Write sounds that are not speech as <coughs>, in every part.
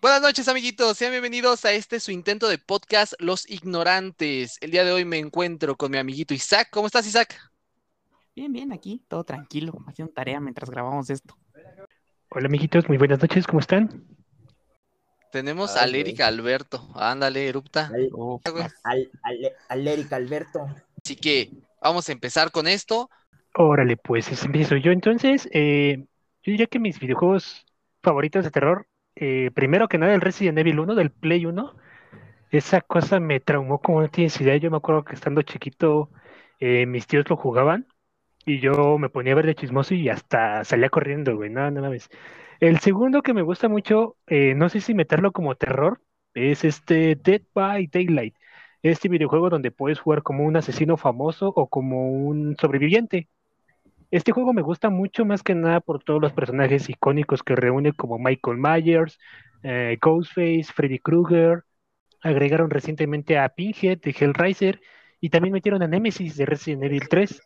Buenas noches, amiguitos. Sean bienvenidos a este su intento de podcast Los Ignorantes. El día de hoy me encuentro con mi amiguito Isaac. ¿Cómo estás, Isaac? Bien, bien, aquí, todo tranquilo, haciendo tarea mientras grabamos esto. Hola, amiguitos, muy buenas noches, ¿cómo están? Tenemos al Erika Alberto. Ándale, erupta. Al, Oh, al, al- al Eric Alberto. Así que vamos a empezar con esto. Órale, pues es- empiezo yo. Entonces, eh, yo diría que mis videojuegos favoritos de terror, eh, primero que nada el Resident Evil 1 del Play 1, esa cosa me traumó como no tienes. Yo me acuerdo que estando chiquito, eh, mis tíos lo jugaban y yo me ponía a ver chismoso y hasta salía corriendo, güey, no, no mames. El segundo que me gusta mucho, eh, no sé si meterlo como terror, es este Dead by Daylight. Este videojuego donde puedes jugar como un asesino famoso o como un sobreviviente. Este juego me gusta mucho más que nada por todos los personajes icónicos que reúne como Michael Myers, eh, Ghostface, Freddy Krueger. Agregaron recientemente a Pinhead de Hellraiser y también metieron a Nemesis de Resident Evil 3.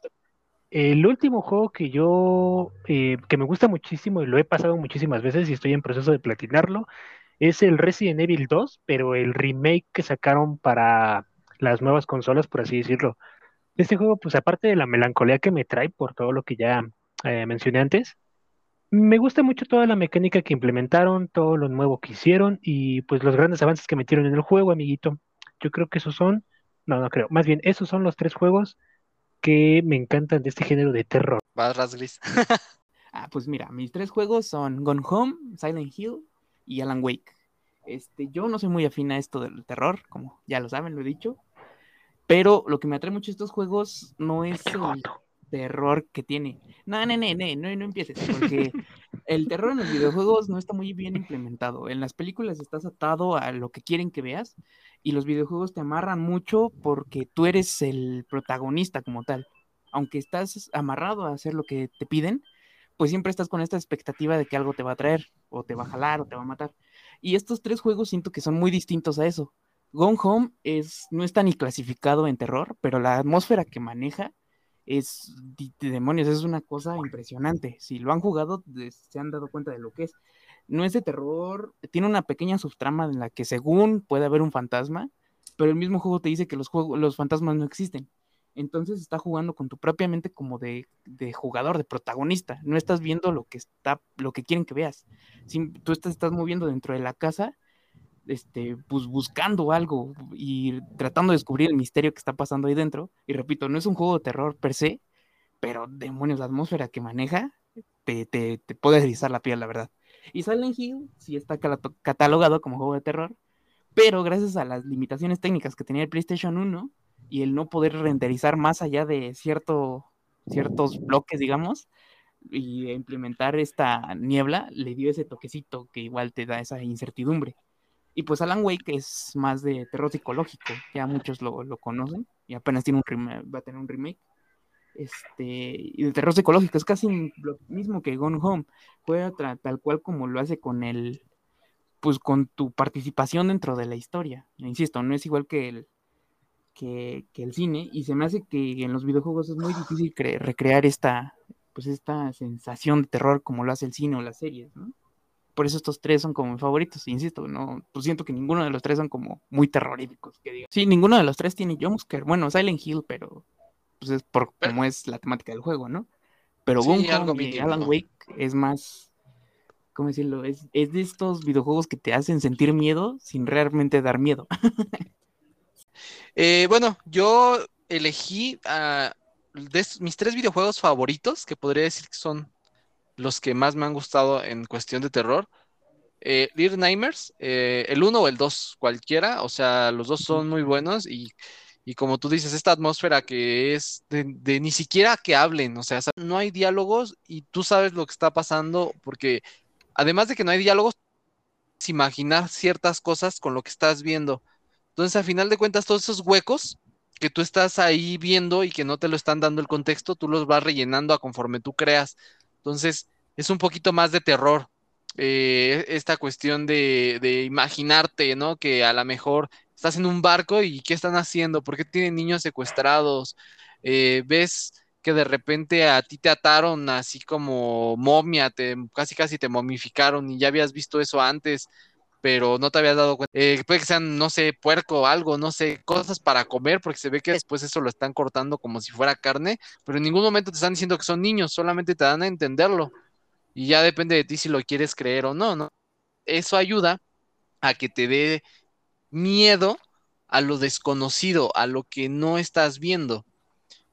El último juego que yo, eh, que me gusta muchísimo y lo he pasado muchísimas veces y estoy en proceso de platinarlo, es el Resident Evil 2, pero el remake que sacaron para las nuevas consolas, por así decirlo. Este juego, pues aparte de la melancolía que me trae por todo lo que ya eh, mencioné antes, me gusta mucho toda la mecánica que implementaron, todo lo nuevo que hicieron y pues los grandes avances que metieron en el juego, amiguito. Yo creo que esos son, no, no creo, más bien esos son los tres juegos que me encantan de este género de terror. Vas, Rasgris. <laughs> Ah, pues mira, mis tres juegos son Gone Home, Silent Hill y Alan Wake. Este, yo no soy muy afín a esto del terror, como ya lo saben, lo he dicho. Pero lo que me atrae mucho a estos juegos no es el terror que tiene. No, no, no, no, no, no empieces, porque <laughs> el terror en los videojuegos no está muy bien implementado. En las películas estás atado a lo que quieren que veas y los videojuegos te amarran mucho porque tú eres el protagonista como tal. Aunque estás amarrado a hacer lo que te piden, pues siempre estás con esta expectativa de que algo te va a traer, o te va a jalar, o te va a matar. Y estos tres juegos siento que son muy distintos a eso. Gone Home es, no está ni clasificado en terror, pero la atmósfera que maneja es de, de demonios, es una cosa impresionante. Si lo han jugado, se han dado cuenta de lo que es. No es de terror, tiene una pequeña subtrama en la que según puede haber un fantasma, pero el mismo juego te dice que los, juegos, los fantasmas no existen. Entonces está jugando con tu propia mente como de, de jugador, de protagonista. No estás viendo lo que está, lo que quieren que veas. Sim- tú estás moviendo dentro de la casa, este, pues buscando algo y tratando de descubrir el misterio que está pasando ahí dentro. Y repito, no es un juego de terror per se, pero demonios, la atmósfera que maneja te, te, te puede erizar la piel, la verdad. Y Silent Hill sí está catalogado como juego de terror, pero gracias a las limitaciones técnicas que tenía el PlayStation 1 y el no poder renderizar más allá de cierto, ciertos bloques, digamos, y implementar esta niebla, le dio ese toquecito que igual te da esa incertidumbre. Y pues Alan Wake es más de terror psicológico, ya muchos lo, lo conocen, y apenas tiene un va a tener un remake. Este, y de terror psicológico, es casi lo mismo que Gone Home, juega tal cual como lo hace con el, pues con tu participación dentro de la historia. Insisto, no es igual que el, que, el cine, y se me hace que en los videojuegos es muy difícil cre- recrear esta, pues esta sensación de terror como lo hace el cine o las series, ¿no? Por eso estos tres son como mis favoritos, insisto, no, pues siento que ninguno de los tres son como muy terroríficos, que. Sí, ninguno de los tres tiene jumpscare, bueno, Silent Hill, pero pues es por Pero- como es la temática del juego, ¿no? Pero Sí, algo y Alan. Wake es más, ¿cómo decirlo? Es, es de estos videojuegos que te hacen sentir miedo sin realmente dar miedo. <laughs> Eh, bueno, yo elegí ah, de mis tres videojuegos favoritos, que podría decir que son los que más me han gustado en cuestión de terror. Eh, Little Nightmares, eh, el 1 o el 2, cualquiera, o sea, los dos son muy buenos y, y como tú dices, esta atmósfera que es de, de ni siquiera que hablen, o sea, no hay diálogos y tú sabes lo que está pasando porque además de que no hay diálogos, imaginar ciertas cosas con lo que estás viendo. Entonces, a final de cuentas, todos esos huecos que tú estás ahí viendo y que no te lo están dando el contexto, tú los vas rellenando a conforme tú creas. Entonces, es un poquito más de terror. eh, esta cuestión de, de imaginarte, ¿no? Que a lo mejor estás en un barco y ¿qué están haciendo? ¿Por qué tienen niños secuestrados? Eh, ves que de repente a ti te ataron así como momia, te, casi casi te momificaron y ya habías visto eso antes pero no te habías dado cuenta. Eh, puede que sean, no sé, puerco o algo, no sé, cosas para comer, porque se ve que después eso lo están cortando como si fuera carne, pero en ningún momento te están diciendo que son niños, solamente te dan a entenderlo. Y ya depende de ti si lo quieres creer o no, ¿no? Eso ayuda a que te dé miedo a lo desconocido, a lo que no estás viendo.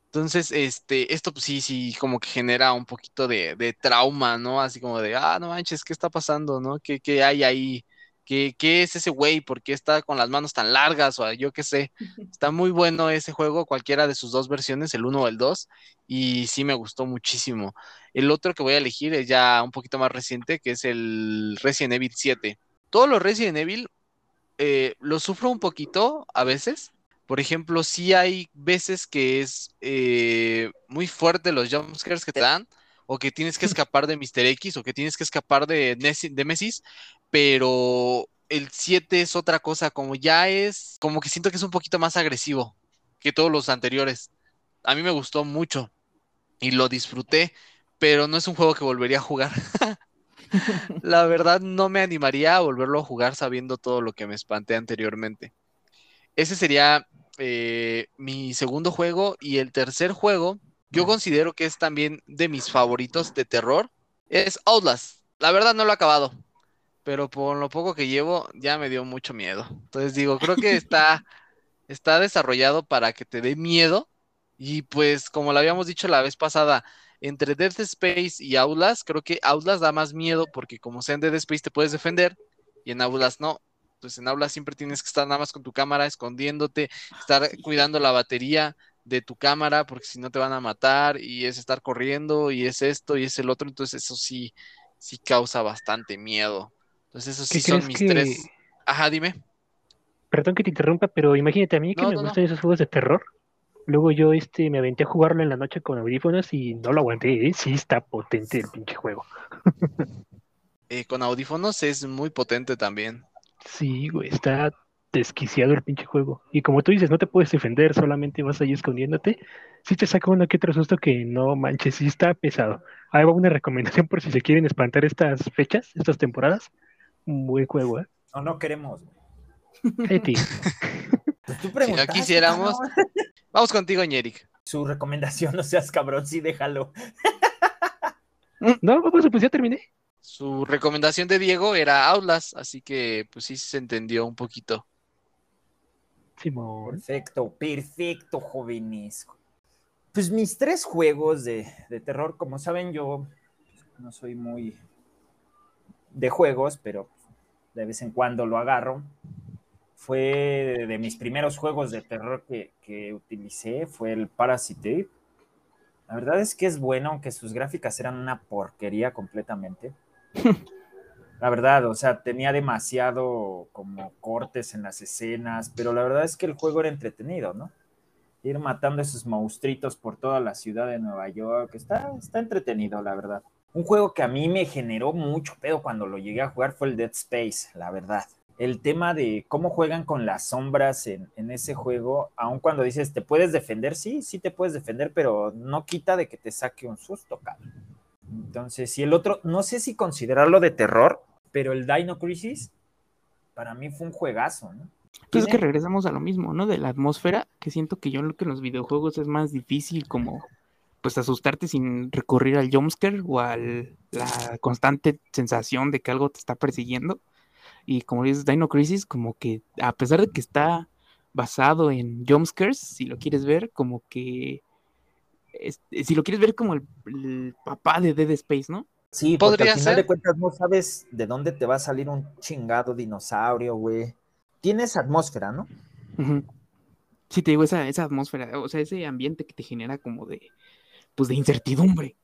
Entonces, este, esto pues sí, sí, como que genera un poquito de, de trauma, ¿no? Así como de, ah, no manches, ¿qué está pasando, no? ¿Qué, qué hay ahí? ¿Qué, qué es ese güey? ¿Por qué está con las manos tan largas? O yo qué sé. <laughs> Está muy bueno ese juego, cualquiera de sus dos versiones, el 1 o el 2, y sí me gustó muchísimo. El otro que voy a elegir es ya un poquito más reciente, que es el Resident Evil 7. Todos los Resident Evil eh, los sufro un poquito a veces. Por ejemplo, sí hay veces que es eh, muy fuerte los jumpscares que te dan, o que tienes que <laughs> escapar de Mr. X, o que tienes que escapar de, Nessi- de Messis, pero el 7 es otra cosa, como ya es, como que siento que es un poquito más agresivo que todos los anteriores. A mí me gustó mucho y lo disfruté, pero no es un juego que volvería a jugar. <laughs> La verdad no me animaría a volverlo a jugar sabiendo todo lo que me espanté anteriormente. Ese sería eh, mi segundo juego y el tercer juego, yo considero que es también de mis favoritos de terror, es Outlast. La verdad no lo he acabado, pero por lo poco que llevo ya me dio mucho miedo. Entonces digo, creo que está, <laughs> está desarrollado para que te dé miedo y pues como lo habíamos dicho la vez pasada, entre Dead Space y Outlast, creo que Outlast da más miedo porque como sea en Dead Space te puedes defender y en Outlast no. Entonces en Outlast siempre tienes que estar nada más con tu cámara escondiéndote, estar cuidando la batería de tu cámara porque si no te van a matar y es estar corriendo y es esto y es el otro, entonces eso sí, sí causa bastante miedo. Entonces esos ¿Qué sí son mis que- tres. Ajá, dime. Perdón que te interrumpa, pero imagínate a mí que No, me no, no. gustan esos juegos de terror. Luego yo este me aventé a jugarlo en la noche con audífonos y no lo aguanté, ¿eh? Sí está potente el pinche juego. <laughs> Eh, con audífonos es muy potente también. Sí, güey, está desquiciado el pinche juego. Y como tú dices, no te puedes defender, solamente vas ahí escondiéndote. Sí te saca uno que otro susto que no manches, sí está pesado. Ahí va una recomendación por si se quieren espantar estas fechas, estas temporadas. Un buen juego, ¿eh? No, no queremos. güey. <laughs> Pues tú Si no quisiéramos, vamos contigo, Ñeric. Su recomendación, <laughs> no seas cabrón, sí, déjalo. No, pues, pues ya terminé. Su recomendación de Diego era Outlast, así que pues sí se entendió un poquito. Simón. Perfecto, perfecto, jóvenes. Pues mis tres juegos de, de terror, como saben, yo no soy muy de juegos, pero de vez en cuando lo agarro. Fue de mis primeros juegos de terror que, que utilicé, fue el Parasite. La verdad es que es bueno, aunque sus gráficas eran una porquería completamente. <laughs> La verdad, o sea, tenía demasiado como cortes en las escenas, pero la verdad es que el juego era entretenido, ¿no? Ir matando esos monstruitos por toda la ciudad de Nueva York, está, está entretenido, la verdad. Un juego que a mí me generó mucho pedo cuando lo llegué a jugar fue el Dead Space, la verdad. El tema de cómo juegan con las sombras en, en ese juego, aun cuando dices, ¿te puedes defender? Sí, sí te puedes defender, pero no quita de que te saque un susto, cabrón. Entonces, y el otro, no sé si considerarlo de terror, pero el Dino Crisis para mí fue un juegazo, ¿no? Pues es que regresamos a lo mismo, ¿no? De la atmósfera, que siento que yo lo que en los videojuegos es más difícil como pues asustarte sin recurrir al jumpscare o a la constante sensación de que algo te está persiguiendo. Y como dices, Dino Crisis, como que a pesar de que está basado en jumpscares, si lo quieres ver, como que es- si lo quieres ver como el, el papá de Dead Space, ¿no? Sí, porque Podría al final ser. de cuentas no sabes de dónde te va a salir un chingado dinosaurio, güey. Tienes atmósfera, ¿no? Sí, te digo, esa, esa atmósfera, o sea, ese ambiente que te genera como de, pues de incertidumbre.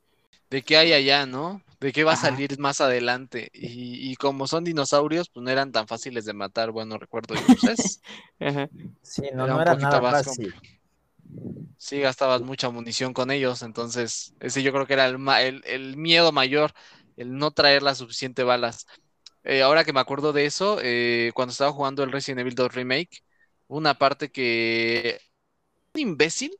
¿De qué hay allá, no? ¿De qué va a salir más adelante? Y, y como son dinosaurios, pues no eran tan fáciles de matar, bueno, recuerdo yo. Pues, <laughs> Ajá. Sí, no, Era no un era poquito nada fácil. sí gastabas mucha munición con ellos, entonces ese yo creo que era el, ma- el, el miedo mayor, el no traer las suficiente balas. Eh, ahora que me acuerdo de eso, eh, cuando estaba jugando el Resident Evil 2 Remake, una parte que un imbécil,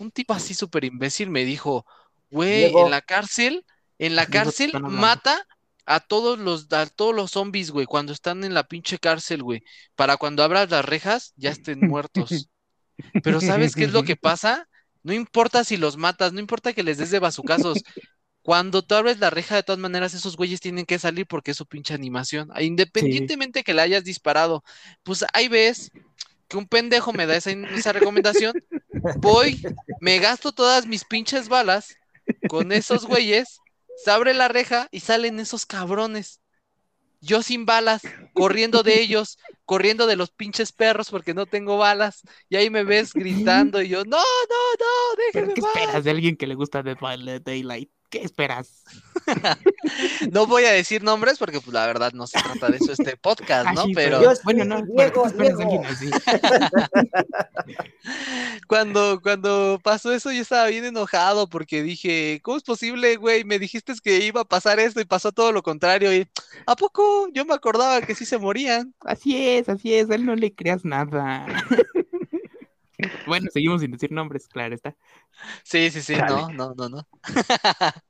un tipo así súper imbécil me dijo, güey, Diego. en la cárcel, en la <laughs> cárcel mata a todos los, a todos los zombies, güey, cuando están en la pinche cárcel, güey, para cuando abras las rejas ya estén muertos. Pero ¿sabes qué es lo que <laughs> pasa? No importa si los matas, no importa que les des de bazucazos. Cuando tú abres la reja, de todas maneras, esos güeyes tienen que salir porque es su pinche animación. Ah, Independientemente que le hayas disparado, pues ahí ves que un pendejo me da esa, esa recomendación. Voy, me gasto todas mis pinches balas con esos güeyes, se abre la reja y salen esos cabrones. Yo sin balas, corriendo de ellos, corriendo de los pinches perros porque no tengo balas. Y ahí me ves gritando y yo, no, no, no, déjame ¿Pero qué esperas de alguien que le gusta by Daylight? ¿Qué esperas? <laughs> no voy a decir nombres porque pues la verdad no se trata de eso este podcast, Ah, ¿no? sí, pero Yo Bueno, no, Diego, ¿pero qué esperas de Diego. así? cuando, cuando pasó eso yo estaba bien enojado porque dije, ¿cómo es posible, güey? Me dijiste que iba a pasar esto y pasó todo lo contrario. Y ¿a poco? Yo me acordaba que sí se morían. Así es, así es, a él no le creas nada. <laughs> <laughs> bueno, seguimos sin decir nombres, claro está. Sí, sí, sí, no, no, no, no. <laughs>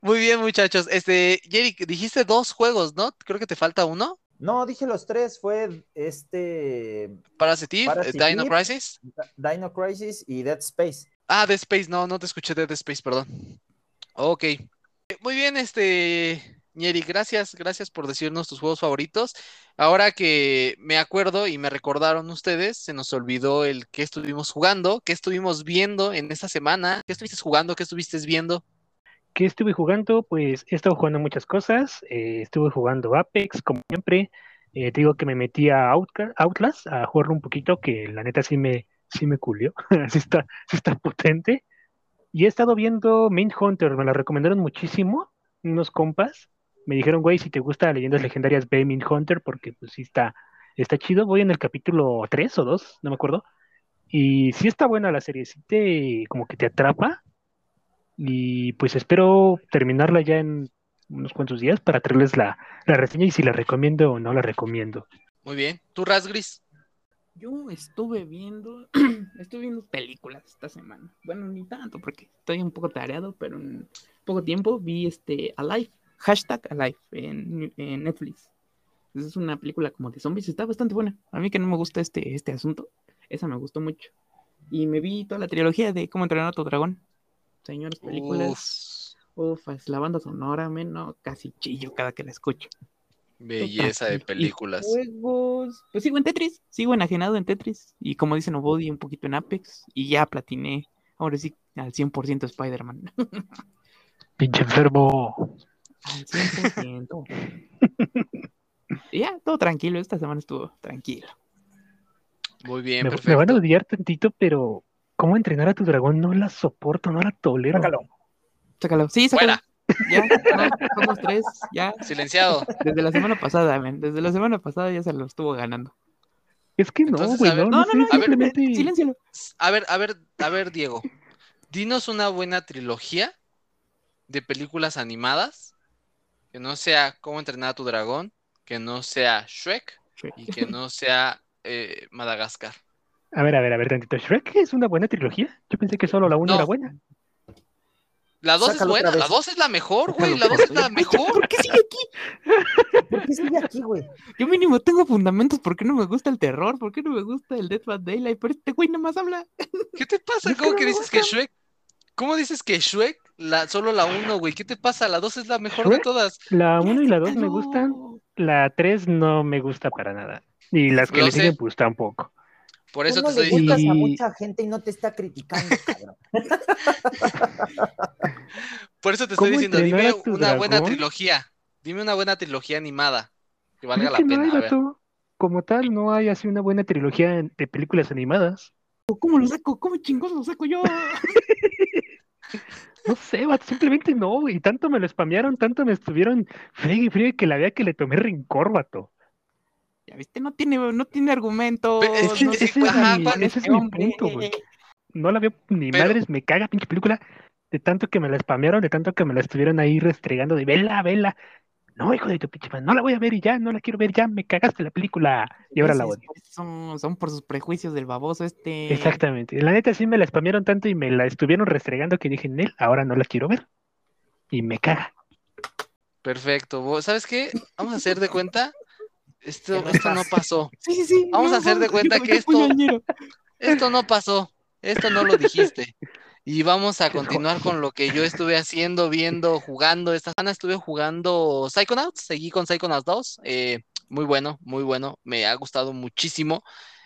Muy bien, muchachos. Este, Jerry, dijiste dos juegos, ¿no? Creo que te falta uno. No, dije los tres, fue este Parasitive, eh, Parasitive. Dino Crisis. Dino Crisis y Dead Space. Ah, Dead Space, no, no te escuché de Dead Space, perdón. Ok. Muy bien, este, Ñeri, gracias, gracias por decirnos tus juegos favoritos. Ahora que me acuerdo y me recordaron ustedes, se nos olvidó el que estuvimos jugando, qué estuvimos viendo en esta semana, qué estuviste jugando, qué estuviste viendo. ¿Qué estuve jugando? Pues he estado jugando muchas cosas. eh, estuve jugando Apex, como siempre. Eh, te digo que me metí a Outlast a jugarlo un poquito, que la neta sí me, sí me culió. <laughs> sí está, sí está potente. Y he estado viendo Main Hunter, me la recomendaron muchísimo, unos compas. Me dijeron, güey, si te gusta Leyendas Legendarias, ve Hunter, porque pues sí está, está chido. Voy en el capítulo 3 o 2, no me acuerdo. Y sí está buena la serie, sí te, como que te atrapa. Y pues espero terminarla ya en unos cuantos días para traerles la, la reseña y si la recomiendo o no la recomiendo. Muy bien. ¿Tú, Rasgris? Yo estuve viendo, <clears throat> estuve viendo películas esta semana. Bueno, ni tanto, porque estoy un poco tareado, pero en poco tiempo vi este Alive, hashtag Alive en, en Netflix. Es una película como de zombies, está bastante buena. A mí que no me gusta este, este asunto, esa me gustó mucho. Y me vi toda la trilogía de Cómo entrenar a tu dragón. Señores, películas. Uf, Uf, es la banda sonora, men, no, casi chillo cada que la escucho. belleza de películas. Juegos. Pues sigo en Tetris, sigo enajenado en Tetris. Y como dicen Obodi, un poquito en Apex. Y ya platiné, ahora sí, al 100% Spider-Man. <laughs> Pinche enfermo. Al 100%. <laughs> y ya, todo tranquilo. Esta semana estuvo tranquilo. Muy bien, Me, me van a odiar tantito, pero ¿cómo entrenar a tu dragón? No la soporto, no la tolero. Sácalo. Sácalo. Sí, sácalo. Fuera. Ya, no, somos tres. Ya, Silenciado. desde la semana pasada, men. Desde la semana pasada ya se lo estuvo ganando. Es que no, güey, no, No, no, no, sé, no, a ver, simplemente... Siléncialo. A ver, a ver, a ver, Diego. Dinos una buena trilogía de películas animadas que no sea Cómo entrenar a tu dragón, que no sea Shrek y que no sea eh, Madagascar. A ver, a ver, a ver, tantito. ¿Shrek es una buena trilogía? Yo pensé que solo la 1 No. era buena. La 2 es buena, la vez. 2 es la mejor, güey, la 2 es la mejor. ¿Por qué sigue aquí? <laughs> ¿Por qué sigue aquí, güey? Yo mínimo tengo fundamentos. ¿Por qué no me gusta el terror? ¿Por qué no me gusta el Death by Daylight? Pero este güey nada más habla. ¿Qué te pasa? Que ¿Cómo no que dices que. Shrek? ¿Cómo dices que Shrek? La, solo la 1, güey. ¿Qué te pasa? La 2 es la mejor de todas. La Ya, 1 y la 2 me gustan, la 3 no me gusta para nada. Y las que Lo le sé. siguen, pues tampoco. Por eso Tú te no estoy le diciendo. gustas a mucha gente y no te está criticando, cabrón. <laughs> Por eso te estoy ¿Cómo diciendo, entrenar dime a tu una buena dragón? trilogía. Dime una buena trilogía animada que Pero valga es la que no pena. hay, A ver. vato. Como tal, no hay así una buena trilogía de películas animadas. ¿Cómo lo saco? ¿Cómo chingón lo saco yo? <laughs> No sé, vato, simplemente no, güey. Tanto me lo spamearon, tanto me estuvieron friegue y friegue que la vea que le tomé rencor, vato. Ya viste, no tiene, no tiene argumentos. Pe- es que no ese, es ajá, mi, Juan, ese es mi hombre. punto, güey. No la veo ni Pero- madres, me caga pinche película. De tanto que me la spamearon, de tanto que me la estuvieron ahí restregando de vela, vela. No, hijo de tu pinche madre, no la voy a ver y ya, no la quiero ver ya, me cagaste la película. Y ahora la odio. Son, son por sus prejuicios del baboso este. Exactamente. La neta sí me la spamearon tanto y me la estuvieron restregando que dije, Nel, ahora no la quiero ver. Y me caga. Perfecto. ¿Sabes qué? Vamos a hacer de cuenta. Esto, esto no pasó. Sí, sí, sí. Vamos a hacer de cuenta que esto-. Esto no pasó. Esto no lo dijiste. <laughs> Y vamos a continuar con lo que yo estuve haciendo, viendo, jugando. Esta semana estuve jugando Psychonauts. Seguí con Psychonauts 2. eh, muy bueno, muy bueno. Me ha gustado muchísimo.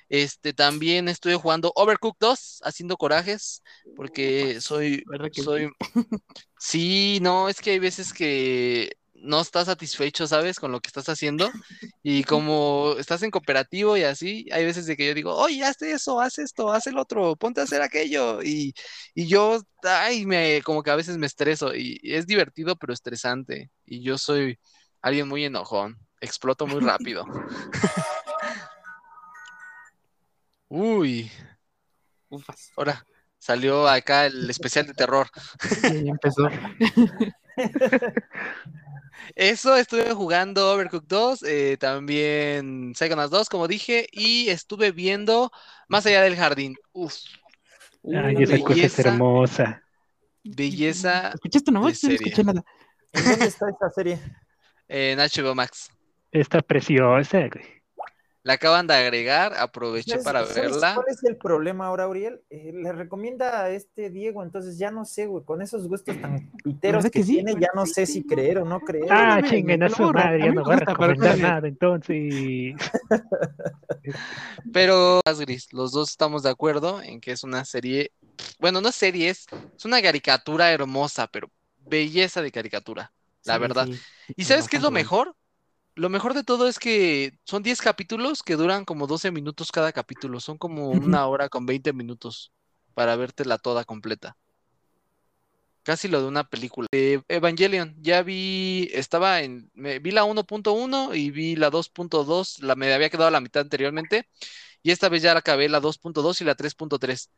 Este, también estuve jugando Overcooked 2, haciendo corajes, porque soy, soy, <laughs> sí, no, es que hay veces que no estás satisfecho, ¿sabes? Con lo que estás haciendo. <laughs> Y como estás en cooperativo y así, hay veces de que yo digo, oye, haz eso, haz esto, haz el otro, ponte a hacer aquello. Y, y yo, ay, me, como que a veces me estreso. Y, es divertido, pero estresante. Y yo soy alguien muy enojón. Exploto muy rápido. <laughs> Uy, Ufas. ahora salió acá el especial de terror. Ya empezó. <laughs> Eso, estuve jugando Overcooked 2, eh, también Psychonauts 2, como dije, y estuve viendo Más allá del jardín. Uf, Ay, esa cosa es belleza. hermosa. belleza ¿Escuchaste una voz? de Yo no escuché nada. ¿En dónde está esa serie? en HBO Max. Está preciosa, güey. La acaban de agregar, aproveché ¿Sabes- para sabes verla. ¿Cuál es el problema ahora, Uriel? Eh, le recomienda a este Diego, entonces ya no sé, güey, con esos gustos tan piteros ¿Verdad que, que sí? tiene, ya no sé si creer o no creer. Ah, mira, chinguen a su madre, ya no voy a recomendar nada, entonces. <laughs> Pero, gris, los dos estamos de acuerdo en que es una serie, bueno, no es serie, es, es una caricatura hermosa, pero belleza de caricatura, la Sí, verdad. sí, ¿Y sabes qué es lo mejor? Lo mejor de todo es que son 10 capítulos que duran como 12 minutos cada capítulo. Son como Ujú. una hora con 20 minutos para vértela toda completa. Casi lo de una película. Eh, Evangelion, ya vi, estaba en, me, vi la 1.1 y vi la 2.2, la, me había quedado a la mitad anteriormente. Y esta vez ya la acabé la 2.2 y la 3.3.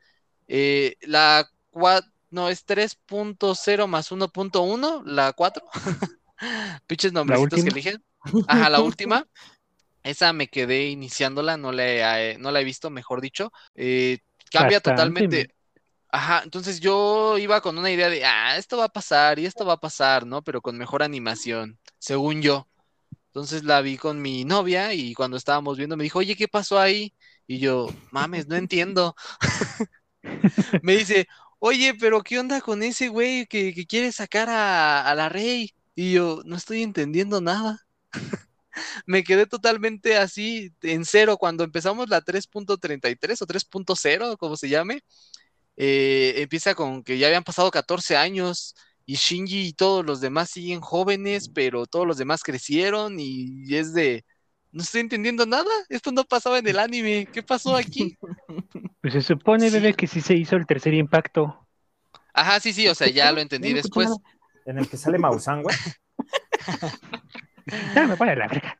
Eh, la 4, no, es 3.0 más 1.1, la 4. <laughs> Pinches nombrecitos que eligen. Ajá, la <laughs> última. Esa me quedé iniciándola, no la he, no la he visto, mejor dicho. Eh, cambia Bastante, totalmente. Ajá, entonces yo iba con una idea de, ah, esto va a pasar y esto va a pasar, ¿no? Pero con mejor animación, según yo. Entonces la vi con mi novia y cuando estábamos viendo me dijo, oye, ¿qué pasó ahí? Y yo, mames, no entiendo. <laughs> Me dice, oye, pero ¿qué onda con ese güey que, que quiere sacar a, a la rey? Y yo, no estoy entendiendo nada. Me quedé totalmente así en cero cuando empezamos la 3.33 o 3.0, como se llame. eh, empieza con que ya habían pasado 14 años y Shinji y todos los demás siguen jóvenes, pero todos los demás crecieron y es de, no estoy entendiendo nada, esto no pasaba en el anime, ¿qué pasó aquí? <laughs> Pues se supone, Sí. bebé, que sí se hizo el tercer impacto. Ajá, sí, sí, o sea, ya lo entendí después. En el que sale Maussan, güey. <laughs> Ya me a la verga.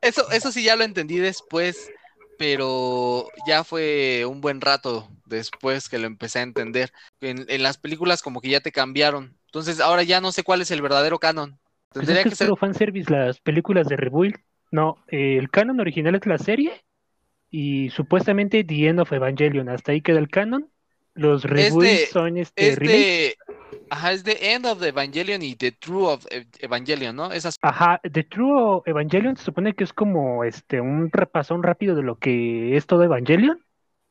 Eso, eso sí ya lo entendí después, pero ya fue un buen rato después que lo empecé a entender. En, en las películas como que ya te cambiaron. Entonces ahora ya no sé cuál es el verdadero canon. Pues Tendría es que ser. fanservice las películas de Rebuild. No, eh, el canon original es la serie y supuestamente The End of Evangelion. Hasta ahí queda el canon. Los Rebuilds son este Es de. Ajá, es de End of the Evangelion y The True of Ev- Evangelion, ¿no? Esas. Ajá, The True Evangelion se supone que es como este un repasón rápido de lo que es todo Evangelion.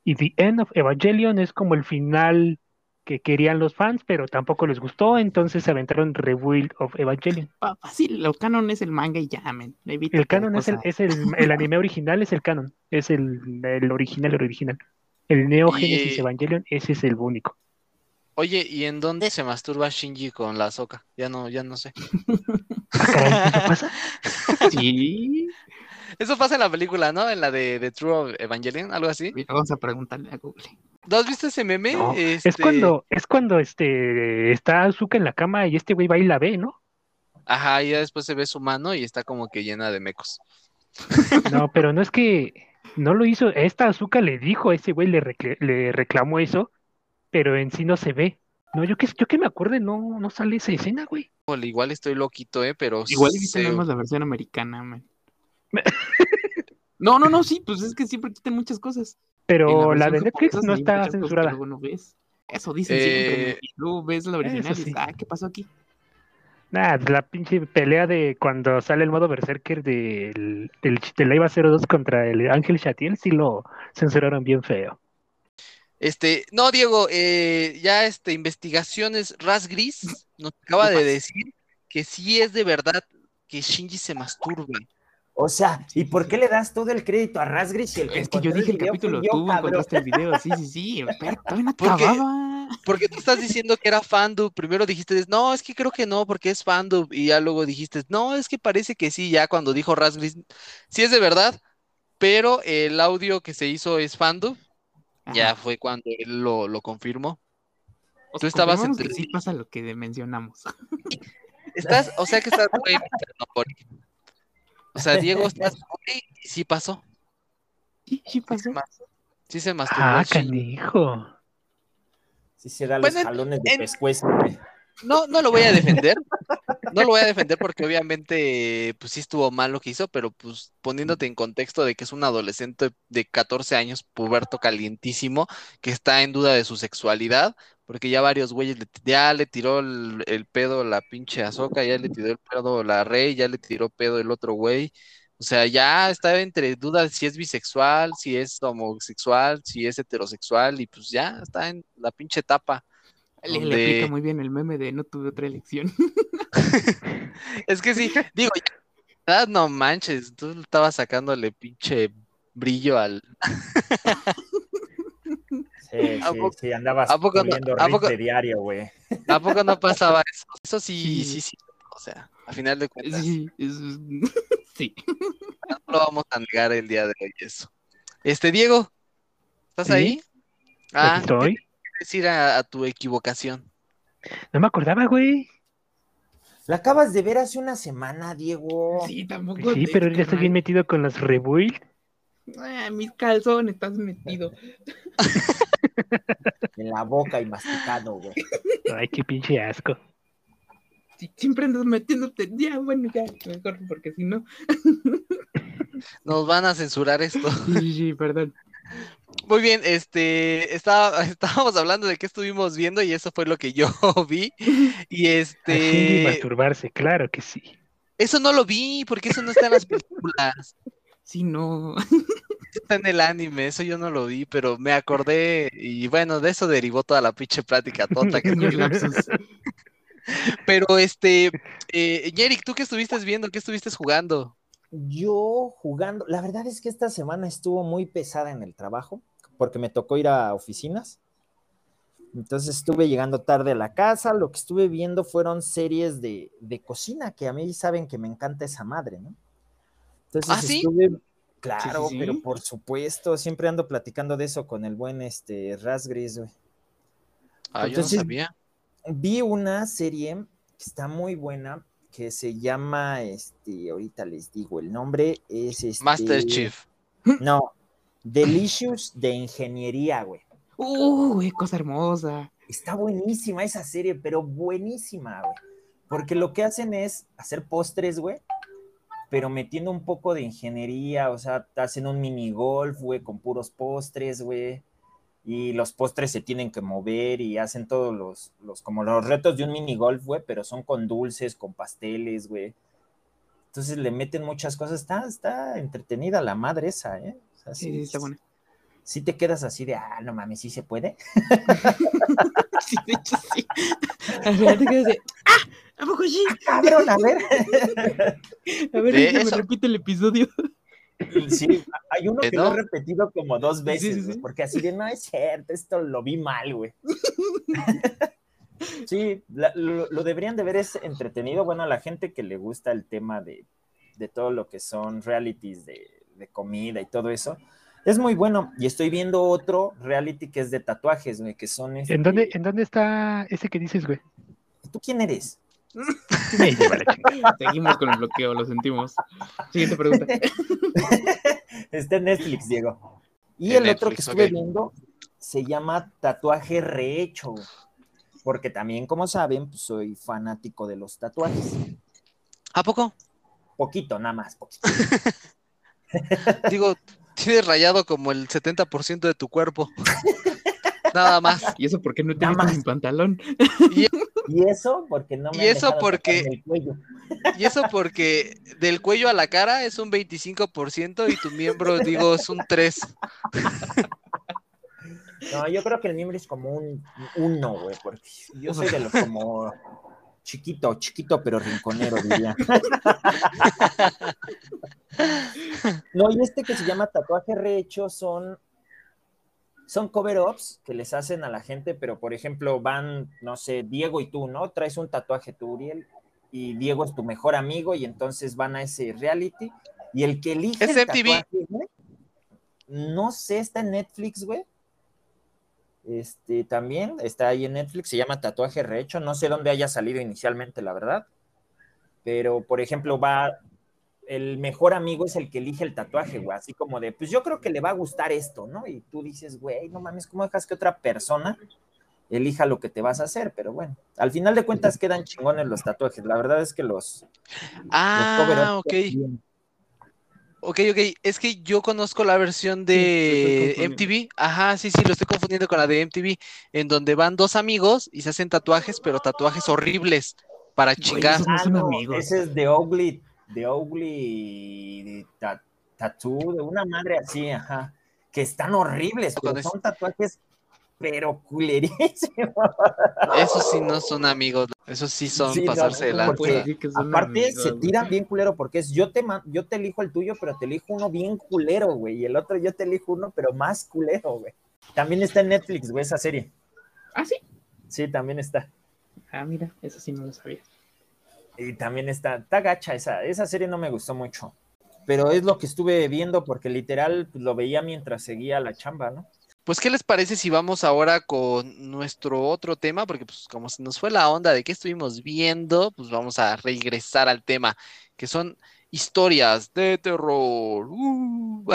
Y The End of Evangelion es como el final que querían los fans, pero tampoco les gustó, entonces se aventaron Rebuild of Evangelion. Fácil, lo canon es el manga y ya, men. Evita El canon es el, es el, el <laughs> anime original, es el canon, es el, el original, el original. El Neo Genesis Y- Evangelion, ese es el único. Oye, ¿y en dónde se masturba Shinji con la soca? Ya no, ya no sé. Ah, caray, ¿eso pasa? <laughs> Sí. Eso pasa en la película, ¿no? En la de The True of Evangelion, algo así. Mira, vamos a preguntarle a Google. ¿No has visto ese meme? No, Es Este, cuando, es cuando este está Azuka en la cama y este güey va y la ve, ¿no? Ajá, y ya después se ve su mano y está como que llena de mecos. No, pero no es que no lo hizo. Esta Azuka le dijo a ese güey, le, le reclamó eso, pero en sí no se ve. No, yo que, yo que me acuerde, no, no sale esa escena, güey. Igual estoy loquito, ¿eh? Pero Igual y viste nada más la versión americana, man. No, no, no, sí, pues es que siempre quitan muchas cosas. Pero la versión de Netflix no está censurada. no ves. Eso dicen Eh, siempre. luego ves la original y sí. dices, ah, ¿qué pasó aquí? Nah, la pinche pelea de cuando sale el modo Berserker del, del, del EVA 02 contra el Ángel Chatiel, sí lo censuraron bien feo. Este, no, Diego, eh, ya este, investigaciones Ras Gris nos acaba de decir que sí es de verdad que Shinji se masturba. O sea, ¿y por qué le das todo el crédito a Rasgris y el que Es que yo dije el capítulo, yo, tú cabrón? encontraste el video, sí, sí, sí, pero todavía no ¿Por qué? acababa. Porque tú estás diciendo que era fandub. Primero dijiste, no, es que creo que no, porque es fandub. Y ya luego dijiste, no, es que parece que sí. Ya cuando dijo Ras Gris, sí es de verdad, pero el audio que se hizo es fandub. Ya fue cuando él lo, lo confirmó. O tú estabas entre- que sí pasa lo que mencionamos. Estás, o sea que estás. <laughs> O sea, Diego, <laughs> estás muy y sí pasó. Sí, sí pasó. Sí se masturbó. Ah, el Shinji. canijo. Sí se da los Bueno, en- jalones de en- pescuezo. No, no lo voy a defender. No lo voy a defender porque obviamente, pues sí estuvo mal lo que hizo, pero pues poniéndote en contexto de que es un adolescente de 14 años, puberto calientísimo, que está en duda de su sexualidad, porque ya varios güeyes le- ya le tiró el, el pedo la pinche Azoka, ya le tiró el pedo la Rey, ya le tiró pedo el otro güey. O sea, ya está entre dudas si es bisexual, si es homosexual, si es heterosexual, y pues ya está en la pinche etapa. Le, le donde- aplica muy bien el meme de no tuve otra elección. <laughs> Es que sí, digo, ya, ah, no manches, tú estabas sacándole pinche brillo al. <laughs> Sí, ¿A sí, poco- sí, andabas a poco no- poniendo a reels poco- de diario, güey. <laughs> ¿A poco no pasaba eso? Eso sí, Sí. sí, sí. O sea, a final de cuentas, Sí, es- <laughs> sí. no lo vamos a negar el día de hoy eso. Este, Diego, ¿estás Sí. ahí? Ah, ¿qué estoy. quieres decir a, a tu equivocación? No me acordaba, güey. La acabas de ver hace una semana, Diego. Sí, tampoco. Pues Sí, pero ya estoy bien metido con los rebuild. Ah, mis calzones, estás metido. <laughs> En la boca y masticado, güey. Ay, qué pinche asco. Siempre andas metiéndote. Ya, bueno, ya, mejor, porque si no. Nos van a censurar esto. Sí, sí, perdón. Muy bien, este, estaba, estábamos hablando de qué estuvimos viendo y eso fue lo que yo <laughs> vi. Y Así este, masturbarse, claro que sí. eso no lo vi, porque eso no está en las películas. Sí, no. Está en el anime, eso yo no lo vi, pero me acordé y bueno, de eso derivó toda la pinche plática tonta que tuvimos. <laughs> Pero este, eh, Yerick, ¿tú qué estuviste viendo? ¿Qué estuviste jugando? Yo jugando, la verdad es que esta semana estuvo muy pesada en el trabajo, porque me tocó ir a oficinas. Entonces estuve llegando tarde a la casa, lo que estuve viendo fueron series de, de cocina, que a mí saben que me encanta esa madre, ¿no? Entonces ¿Ah, sí? Claro, sí. pero por supuesto, siempre ando platicando de eso con el buen este Rasgris, güey. Ah, yo no sabía. vi una serie que está muy buena, que se llama, este, ahorita les digo, el nombre es este... Master Chief. <laughs> No, Delicious de ingeniería, güey. Uh, güey, cosa hermosa. Está buenísima esa serie, pero buenísima, güey. Porque lo que hacen es hacer postres, güey, pero metiendo un poco de ingeniería, o sea, hacen un mini golf, güey, con puros postres, güey. Y los postres se tienen que mover y hacen todos los, los como los retos de un mini golf, güey, pero son con dulces, con pasteles, güey. Entonces le meten muchas cosas. Está, está entretenida la madre esa, ¿eh? O sea, Sí, sí, está buena. sí te quedas así de, ah, no mames, sí se puede. <laughs> Sí, de hecho, sí. <laughs> Al final te quedas de. ¡Ah! ¿A poco sí? Cabrón, a ver. <laughs> A ver, déjame eso. repite el episodio. Sí, hay uno Eh, que no. lo he repetido como dos Sí, sí, veces, sí, porque así de, no es cierto, esto lo vi mal, güey. <laughs> Sí, la- lo, lo deberían de ver, es entretenido. Bueno, a la gente que le gusta el tema de, de todo lo que son realities de, de comida y todo eso, es muy bueno. Y estoy viendo otro reality que es de tatuajes, güey, que son... este- ¿En dónde, ¿En dónde está ese que dices, güey? ¿Tú quién eres? <laughs> Me lleva la chingada. Seguimos con el bloqueo, lo sentimos. Siguiente pregunta. <laughs> Está en Netflix, Diego. Y En el otro que estuve viendo se llama Tatuaje Rehecho, porque también, como saben, pues, soy fanático de los tatuajes. ¿A poco? Poquito, nada más. poquito. <laughs> Digo, tienes rayado como el 70% de tu cuerpo. Nada más. ¿Y eso por qué no te sin pantalón? Y Y eso porque no me Y eso porque- cuello. Y eso porque del cuello a la cara es un 25% y tu miembro, digo, es un 3. No, yo creo que el miembro es como un uno, güey, porque yo soy de los como chiquito, chiquito pero rinconero, diría. <laughs> No, y este que se llama tatuaje rehecho son son cover-ups que les hacen a la gente, pero por ejemplo van, no sé, Diego y tú, ¿no? Traes un tatuaje tú, Uriel, y Diego es tu mejor amigo y entonces van a ese reality y el que elige Es el MTV. tatuaje, güey, no sé, está en Netflix, güey. Este también está ahí en Netflix, se llama Tatuaje Rehecho, no sé dónde haya salido inicialmente, la verdad. Pero, por ejemplo, va el mejor amigo es el que elige el tatuaje, güey, así como de, pues yo creo que le va a gustar esto, ¿no? Y tú dices, güey, no mames, ¿cómo dejas que otra persona elija lo que te vas a hacer? Pero bueno, al final de cuentas quedan chingones los tatuajes. La verdad es que los, los Ah, cover-ups ok. Ok, ok. Es que yo conozco la versión de MTV. Ajá, sí, sí, lo estoy confundiendo con la de MTV, en donde van dos amigos y se hacen tatuajes, pero tatuajes horribles para Güey, chingar. esos no son amigos. ese es de Ugly, de Ugly ta- Tattoo, de una madre así, ajá, que están horribles, pero son tatuajes, pero culerísimos. Esos sí no son amigos. Esos sí son Sí, no, pasarse de no, son Aparte, amigos, se güey. tiran bien culero porque es yo te, yo te elijo el tuyo, pero te elijo uno bien culero, güey. Y el otro yo te elijo uno, pero más culero, güey. También está en Netflix, güey, esa serie. Ah, sí. Sí, también está. Ah, mira, eso sí no lo sabía. Y también está, está gacha esa. Esa serie no me gustó mucho. Pero es lo que estuve viendo porque literal pues, lo veía mientras seguía la chamba, ¿no? Pues, ¿qué les parece si vamos ahora con nuestro otro tema? Porque, pues, como se nos fue la onda de qué estuvimos viendo, pues vamos a regresar al tema, que son historias de terror. Uh.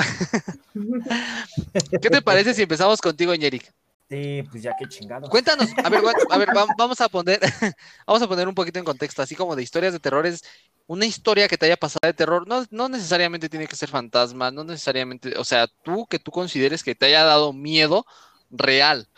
<laughs> ¿Qué te parece si empezamos contigo, Ñeric? Sí, pues ya qué chingado. Cuéntanos, a ver, a ver, <laughs> va- vamos a poner, <laughs> vamos a poner un poquito en contexto, así como de historias de terror es una historia que te haya pasado de terror, no, no necesariamente tiene que ser fantasma, no necesariamente, o sea, tú que tú consideres que te haya dado miedo real,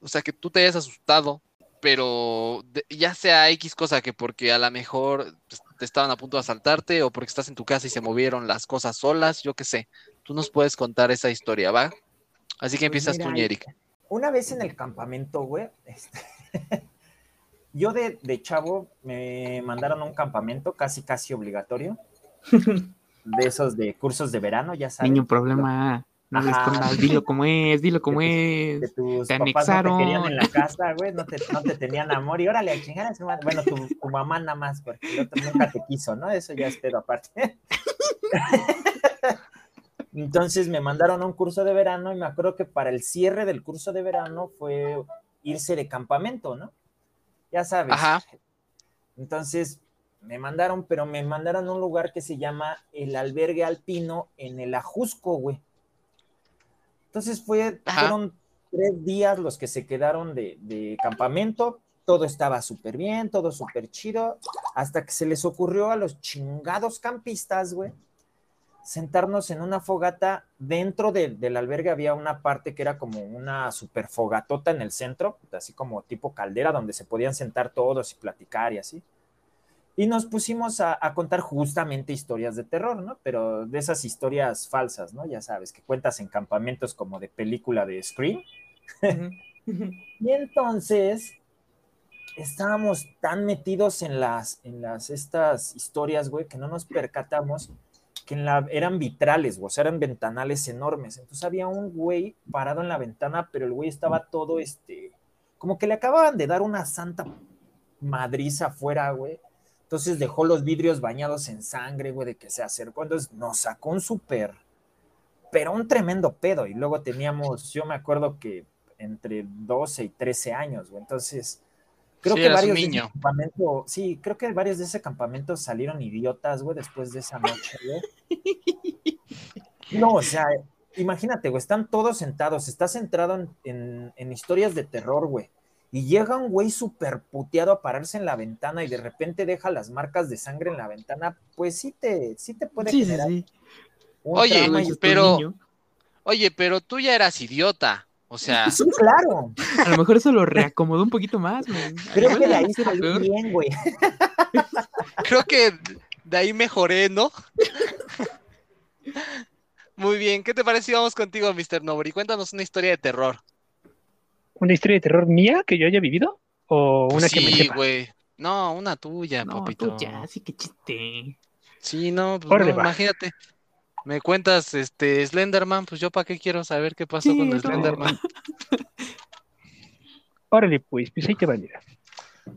o sea, que tú te hayas asustado, pero ya sea X cosa que porque a lo mejor te estaban a punto de asaltarte o porque estás en tu casa y se movieron las cosas solas, yo qué sé, tú nos puedes contar esa historia, ¿va? Así que Pues empiezas tú, Ñeric. Una vez en el campamento, güey, este, <laughs> yo de, de chavo me mandaron a un campamento casi, casi obligatorio, <laughs> de esos de cursos de verano, ya sabes. Niño, problema. No le Ajá. escondas, dilo como es, dilo como Que es. tus Te papás no te querían anexaron. en la casa, güey, no te, no te tenían amor y órale, a chingar a su madre. Bueno, tu, tu mamá nada más, porque el otro nunca te quiso, ¿no? Eso ya es pedo aparte. <laughs> Entonces me mandaron a un curso de verano y me acuerdo que para el cierre del curso de verano fue irse de campamento, ¿no? Ya sabes. Ajá. Entonces me mandaron, pero me mandaron a un lugar que se llama el Albergue Alpino en el Ajusco, güey. Entonces fue, Ajá. fueron tres días los que se quedaron de, de campamento. Todo estaba súper bien, todo súper chido, hasta que se les ocurrió a los chingados campistas, güey, sentarnos en una fogata. Dentro de- del albergue había una parte que era como una super fogatota en el centro, así como tipo caldera, donde se podían sentar todos y platicar y así. Y nos pusimos a, a contar justamente historias de terror, ¿no? Pero de esas historias falsas, ¿no? Ya sabes, que cuentas en campamentos como de película de Scream. <laughs> Y entonces estábamos tan metidos en las, en las, estas historias, güey, que no nos percatamos que en la, eran vitrales, o sea, eran ventanales enormes. Entonces había un güey parado en la ventana, pero el güey estaba todo, este, como que le acababan de dar una santa madriza afuera, güey. Entonces dejó los vidrios bañados en sangre, güey, de que se acercó. Entonces nos sacó un súper, pero un tremendo pedo. Y luego teníamos, yo me acuerdo que entre 12 y 13 años, güey. Entonces, creo Sí, que varios de ese campamento, sí, creo que varios de ese campamento salieron idiotas, güey, después de esa noche, güey. No, o sea, imagínate, güey, están todos sentados, estás centrado en, en- en historias de terror, güey. Y llega un güey súper puteado a pararse en la ventana y de repente deja las marcas de sangre en la ventana, pues sí te, sí te puede Sí, generar sí. un Oye, pero-. Oye, pero tú ya eras idiota. O sea, Sí, claro. A lo mejor eso lo reacomodó un poquito más, güey. Creo que de ahí peor. bien, güey. <laughs> creo que de ahí mejoré, ¿no? Muy bien, ¿qué te parece si vamos contigo, Mr. Nobody? Cuéntanos una historia de terror. ¿Una historia de terror mía que yo haya vivido? ¿O una Pues que me sí, sepa? güey. No, una tuya, No, papito. tú ya, sí que chiste. Sí, no, pues no, imagínate. Me cuentas, este, Slenderman, pues yo para qué quiero saber qué pasó Sí, con el no. Slenderman. <laughs> Órale, pues, pues ahí te va, mira.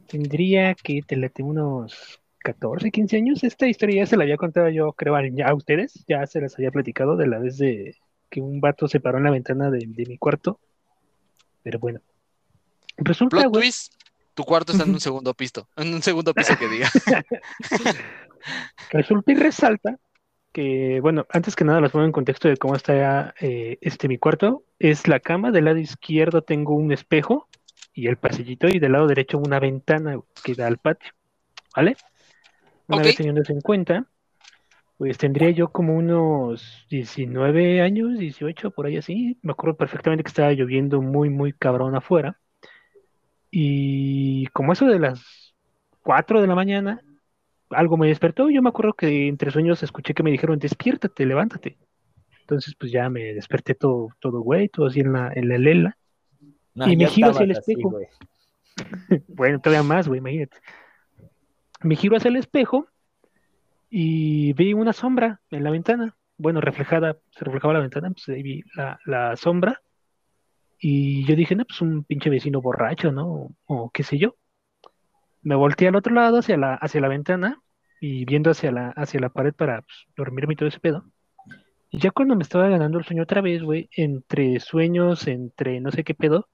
Tendría que te late unos 14, 15 años. Esta historia ya se la había contado yo, creo, a, a ustedes. Ya se las había platicado de la vez de que un vato se paró en la ventana de, de mi cuarto. Pero bueno. Resulta, Plot güey, twist, tu cuarto está en un segundo piso, en un segundo piso que diga. <laughs> Resulta y resalta que, bueno, antes que nada los pongo en contexto de cómo está eh, este mi cuarto. Es la cama, del lado izquierdo tengo un espejo y el pasillito y del lado derecho una ventana que da al patio, ¿vale? Una vez teniendo eso en cuenta, pues tendría yo como unos 19 años, 18, por ahí así. Me acuerdo perfectamente que estaba lloviendo muy, muy cabrón afuera. Y como eso de las 4 de la mañana, algo me despertó. Yo me acuerdo que entre sueños escuché que me dijeron, despiértate, levántate. Entonces, pues ya me desperté todo, todo güey, todo así en la, en la lela. No, Y me giro hacia el así, espejo. <laughs> Bueno, todavía más, güey, imagínate. Me giro hacia el espejo y vi una sombra en la ventana. Bueno, reflejada, se reflejaba la ventana, pues ahí vi la, la sombra. Y yo dije, no, pues un pinche vecino borracho, ¿no? O qué sé yo. Me volteé al otro lado, hacia la, hacia la ventana, y viendo hacia la, hacia la pared para pues, dormirme todo ese pedo. Y ya cuando me estaba ganando el sueño otra vez, güey, entre sueños, entre no sé qué pedo,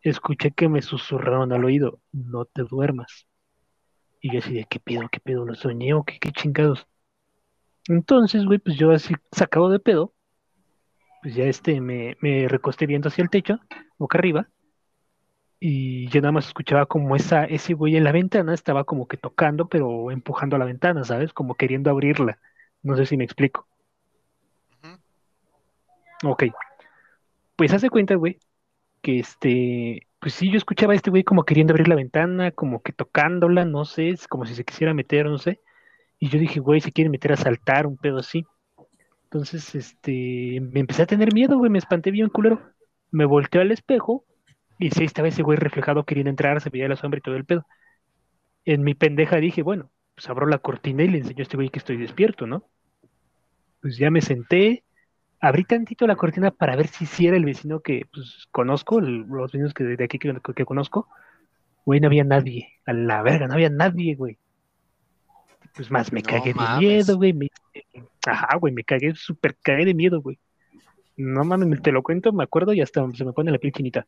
escuché que me susurraron al oído, no te duermas. Y yo así de, ¿qué pedo, qué pedo? ¿Lo soñé o qué, qué chingados? Entonces, güey, pues yo así sacado de pedo, pues ya este, me, me recosté viendo hacia el techo, boca arriba, y yo nada más escuchaba como esa, ese güey en la ventana estaba como que tocando, pero empujando la ventana, ¿sabes? Como queriendo abrirla. No sé si me explico. Ok. Pues hace cuenta, güey, que este, pues sí, yo escuchaba a este güey como queriendo abrir la ventana, como que tocándola, no sé, es como si se quisiera meter, no sé. Y yo dije, güey, se quiere meter a saltar, un pedo así. Entonces, este, me empecé a tener miedo, güey, me espanté bien culero. Me volteé al espejo y sí, estaba ese güey reflejado queriendo entrar, se veía la sombra y todo el pedo. En mi pendeja dije, bueno, pues abro la cortina y le enseño a este güey que estoy despierto, ¿no? Pues ya me senté, abrí tantito la cortina para ver si sí era el vecino que pues, conozco, el- los vecinos que de aquí que, que conozco. Güey, no había nadie, a la verga, no había nadie, güey. Pues más me No cagué de miedo, güey. me- Ajá, güey, me cagué, súper cagué de miedo, güey. No mames, te lo cuento, me acuerdo y hasta se me pone la piel chinita.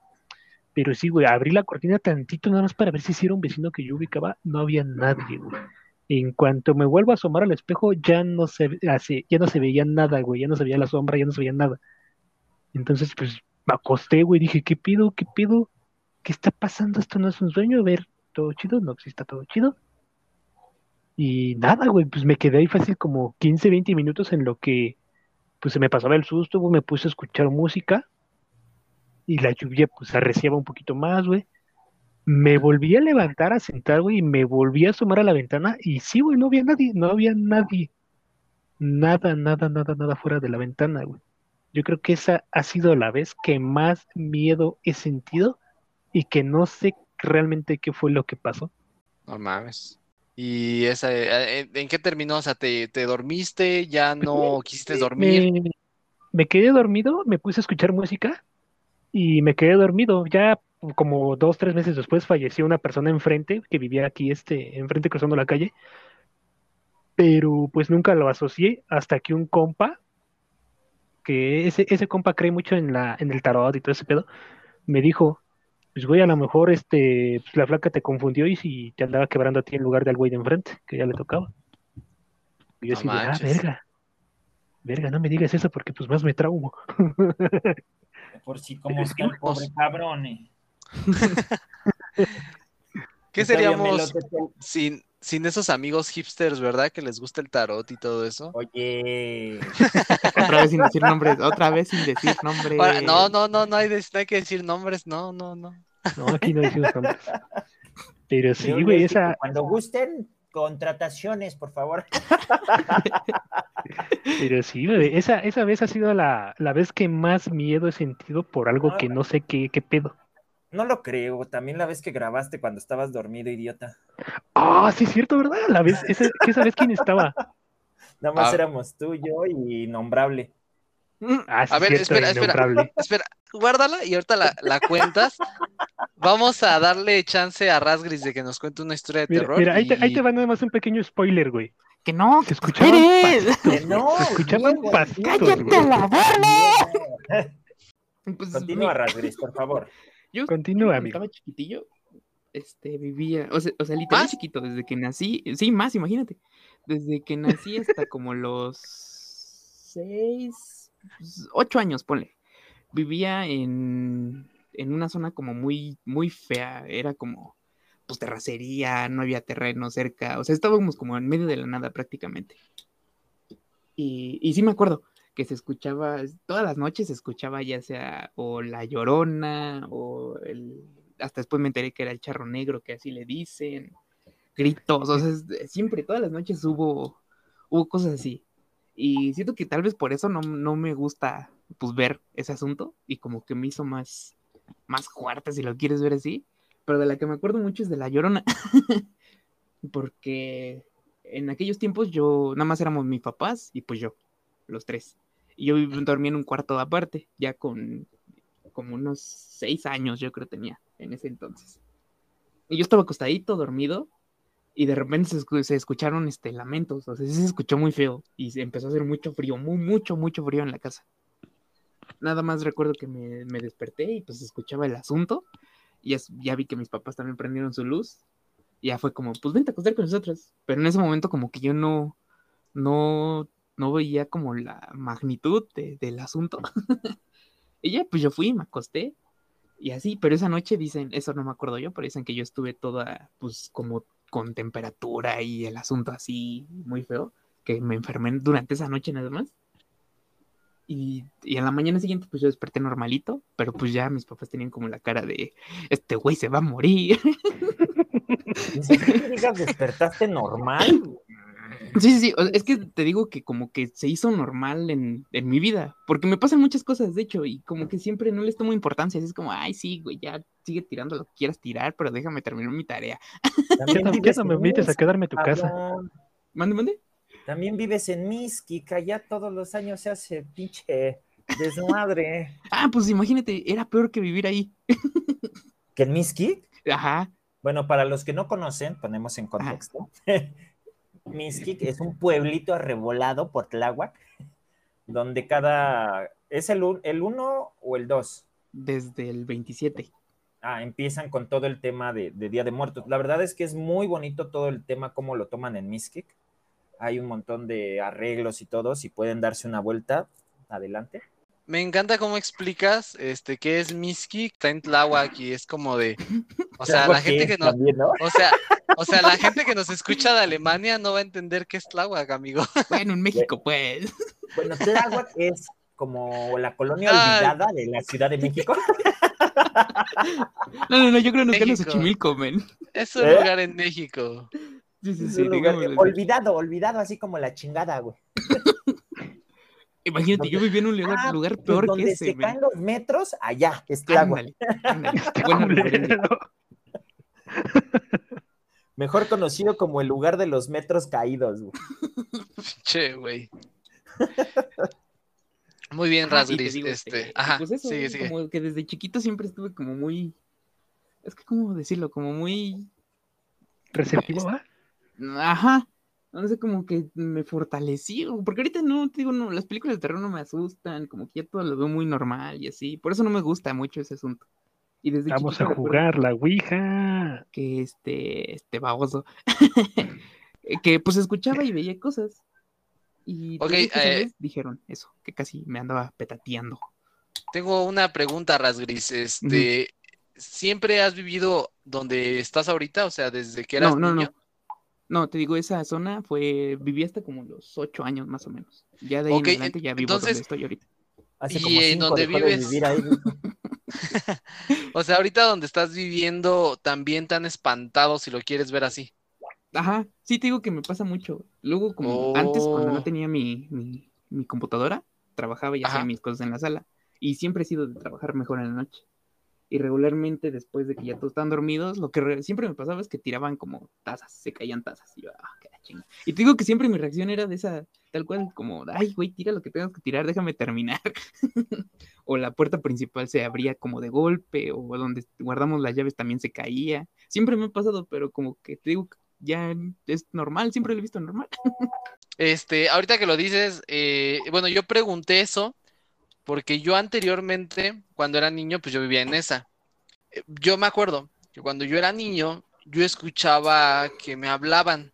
Pero sí, güey, abrí la cortina tantito nada más para ver si sí era un vecino que yo ubicaba. No había nadie, güey. En cuanto me vuelvo a asomar al espejo, ya no se, así, ya no se veía nada, güey. Ya no se veía la sombra, ya no se veía nada. Entonces, pues, me acosté, güey. Dije, ¿qué pido? ¿Qué pido? ¿Qué está pasando? ¿Esto no es un sueño? A ver, ¿todo chido? No, sí está todo chido. Y nada, güey, pues me quedé ahí fácil como 15, 20 minutos en lo que, pues se me pasaba el susto, güey. Me puse a escuchar música y la lluvia pues arreciaba un poquito más, güey. Me volví a levantar, a sentar, güey, y me volví a asomar a la ventana y sí, güey, no había nadie, no había nadie. Nada, nada, nada, nada fuera de la ventana, güey. Yo creo que esa ha sido la vez que más miedo he sentido y que no sé realmente qué fue lo que pasó. No mames. ¿Y esa, eh, eh, en qué terminó? O sea, ¿te, te dormiste? ¿Ya no quisiste <laughs> dormir? Me, me quedé dormido, me puse a escuchar música y me quedé dormido. Ya como dos, tres meses después falleció una persona enfrente que vivía aquí, este, enfrente cruzando la calle. Pero pues nunca lo asocié hasta que un compa, que ese, ese compa cree mucho en la, en el tarot y todo ese pedo, me dijo, pues güey, a lo mejor este, pues, la flaca te confundió y si te andaba quebrando a ti en lugar del güey de enfrente, que ya le tocaba. Y yo No así de, ah, verga. Verga, no me digas eso porque pues más me traumo. Por si como está el pobre cabrón. eh. ¿Qué seríamos sin, sin esos amigos hipsters, ¿verdad? Que les gusta el tarot y todo eso. Oye, <laughs> Otra vez sin decir nombres, otra vez sin decir nombres. Ahora, no, no, no, no hay, de- no hay que decir nombres, no, no, no. No, aquí no decimos nombres. <laughs> Pero sí, güey, esa, cuando gusten, contrataciones, por favor. <laughs> pero sí, esa, esa vez ha sido la, la vez que más miedo he sentido por algo que no sé qué, qué pedo. No lo creo, también la vez que grabaste cuando estabas dormido, idiota. Ah, sí es cierto, ¿verdad? La vez, esa, esa vez quién estaba. Nada más Ah. éramos tú, yo y Nombrable. Mm, Ah, sí A ver, espera, espera. <laughs> Espera, guárdala y ahorita la, la cuentas. Vamos a darle chance a Rasgris de que nos cuente una historia de Mira, terror. mira, ahí, te, ahí te va nada más un pequeño spoiler, güey. Que no, que escuchaban pasitos, Que no, se escuchaban pasitos, ¡Cállate güey. la boca! <laughs> Pues, Continúa, mi- Rasgris, por favor. Yo Continúa, amigo. estaba chiquitillo, este, vivía, o sea, o sea, literal ¿Más? chiquito, desde que nací, sí, más, imagínate, desde que nací hasta como los seis, ocho años, ponle, vivía en, en una zona como muy, muy fea, era como, pues, terracería, no había terreno cerca, o sea, estábamos como en medio de la nada prácticamente. Y, y sí me acuerdo que se escuchaba, todas las noches se escuchaba ya sea o la llorona o el, hasta después me enteré que era el charro negro, que así le dicen, gritos, o sea, siempre, todas las noches hubo, hubo cosas así. Y siento que tal vez por eso no, no me gusta pues ver ese asunto y como que me hizo más, más fuerte si lo quieres ver así. Pero de la que me acuerdo mucho es de la llorona. <laughs> Porque en aquellos tiempos yo, nada más éramos mis papás y pues yo, los tres. Y yo dormía en un cuarto aparte, ya con como unos seis años yo creo tenía en ese entonces. Y yo estaba acostadito, dormido, y de repente se, se escucharon este, lamentos, o sea, se escuchó muy feo, y se empezó a hacer mucho frío, muy, mucho, mucho frío en la casa. Nada más recuerdo que me, me desperté y pues escuchaba el asunto, y ya, s- ya vi que mis papás también prendieron su luz, y ya fue como, pues vente a acostar con nosotros. Pero en ese momento como que yo no, no, no veía como la magnitud de- del asunto. <laughs> y ya, pues yo fui, me acosté, y así, pero esa noche dicen, eso no me acuerdo yo, pero dicen que yo estuve toda, pues como con temperatura y el asunto así, muy feo, que me enfermé durante esa noche nada más. Y, y en la mañana siguiente, pues yo desperté normalito, pero pues ya mis papás tenían como la cara de, este güey se va a morir. <laughs> Siquiera que digas despertaste normal. Sí, sí, sí, o sea, es que te digo que como que se hizo normal en, en mi vida, porque me pasan muchas cosas, de hecho, y como que siempre no les tomo importancia, así es como, ay, sí, güey, ya sigue tirando lo que quieras tirar, pero déjame terminar mi tarea. Ya <laughs> También no, ya vives no me invites a quedarme a tu casa. Mande, mande. También vives en Mixquic, allá todos los años se hace pinche desmadre. <laughs> Ah, pues imagínate, era peor que vivir ahí. ¿Que en Mixquic? Ajá, Bueno, para los que no conocen, ponemos en contexto. <laughs> Mixquic es un pueblito arrebolado por Tláhuac, donde cada... ¿Es el 1 el uno o el 2? desde el 27. Ah, empiezan con todo el tema de, de Día de Muertos. La verdad es que es muy bonito todo el tema, cómo lo toman en Mixquic. Hay un montón de arreglos y todo. Si pueden darse una vuelta, adelante. Me encanta cómo explicas este qué es Miski, está en Tláhuac y es como de. <laughs> O sea, la gente que nos. También, ¿no? O sea, o sea, la gente que nos escucha de Alemania no va a entender qué es Tláhuac, amigo. <laughs> Bueno, en México, pues. Bueno, Tláhuac <laughs> es como la colonia Ay. olvidada de la Ciudad de México. No, no, no, yo creo que en México. Xochimilco, men. Es un ¿Eh? lugar en México. Sí, sí, Es sí, olvidado, olvidado, así como la chingada, güey. Imagínate, yo vivía en un lugar, Ah, lugar pues peor que ese, se caen los metros, allá. Ándale, ándale. Este <laughs> Buena culero. referencia. <laughs> Mejor conocido como el lugar de los metros caídos, güey. Che, güey. Muy bien, Ah, y te Rasgris. digo, este, eh, ajá, pues eso, sigue, sigue. como que desde chiquito siempre estuve como muy, es que cómo decirlo, como muy, ¿Receptivo, va? ajá, no sé, como que me fortalecí, porque ahorita no, te digo, no, las películas de terror no me asustan, como que ya todo lo veo muy normal y así, por eso no me gusta mucho ese asunto. Y desde Vamos a jugar la Ouija. que este, este baboso, <laughs> que pues escuchaba y veía cosas. Y te Ok, digo que esa eh, dijeron eso, que casi me andaba petateando. Tengo una pregunta, Rasgris. Este, ¿siempre has vivido donde estás ahorita? O sea, desde que eras No, no, niño. no. No, te digo, esa zona fue, viví hasta como los ocho años más o menos. Ya de ahí en adelante ya vivo entonces- donde estoy ahorita. Hace ¿Y como en cinco donde de vives? vivir ahí. <laughs> O sea, ahorita donde estás viviendo también tan espantado si lo quieres ver así. Ajá, sí te digo que me pasa mucho. Luego, como antes, cuando Oh. no tenía mi, mi, mi computadora, trabajaba y hacía mis cosas en la sala. Y siempre he sido de trabajar mejor en la noche. Y regularmente, después de que ya todos estaban dormidos, lo que re- siempre me pasaba es que tiraban como tazas, se caían tazas. Y yo, ah, qué la chinga. Y te digo que siempre mi reacción era de esa, tal cual, como, ay, güey, tira lo que tengas que tirar, déjame terminar. <laughs> o la puerta principal se abría como de golpe, o donde guardamos las llaves también se caía. Siempre me ha pasado, pero como que te digo, ya es normal, siempre lo he visto normal. <laughs> Este, ahorita que lo dices, eh, bueno, yo pregunté eso porque yo anteriormente, cuando era niño, pues yo vivía en esa. Eh, Yo me acuerdo que cuando yo era niño, yo escuchaba que me hablaban.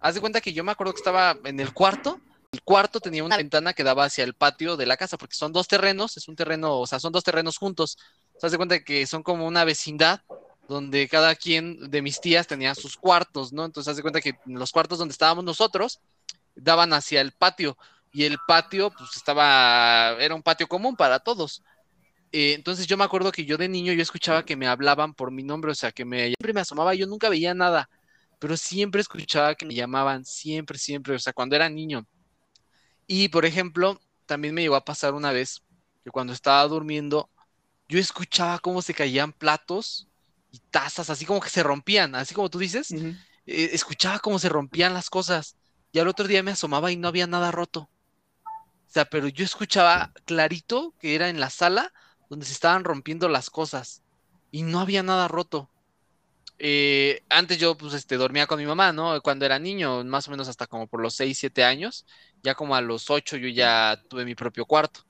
Haz de cuenta que yo me acuerdo que estaba en el cuarto. El cuarto tenía una ventana que daba hacia el patio de la casa, porque son dos terrenos, es un terreno, o sea, son dos terrenos juntos. O sea, haz de cuenta que son como una vecindad donde cada quien de mis tías tenía sus cuartos, ¿no? Entonces, haz de cuenta que los cuartos donde estábamos nosotros daban hacia el patio y el patio pues estaba, era un patio común para todos. Eh, entonces yo me acuerdo que yo de niño yo escuchaba que me hablaban por mi nombre, o sea, que me, siempre me asomaba, yo nunca veía nada, pero siempre escuchaba que me llamaban, siempre, siempre, o sea, cuando era niño. Y por ejemplo, también me llegó a pasar una vez que cuando estaba durmiendo, yo escuchaba cómo se caían platos y tazas, así como que se rompían, así como tú dices eh, escuchaba cómo se rompían las cosas. Y al otro día me asomaba y no había nada roto. O sea, pero yo escuchaba clarito que era en la sala donde se estaban rompiendo las cosas y no había nada roto. Eh, antes yo pues este dormía con mi mamá, ¿no? Cuando era niño, más o menos hasta como por los 6, 7 años, ya como a los 8 yo ya tuve mi propio cuarto.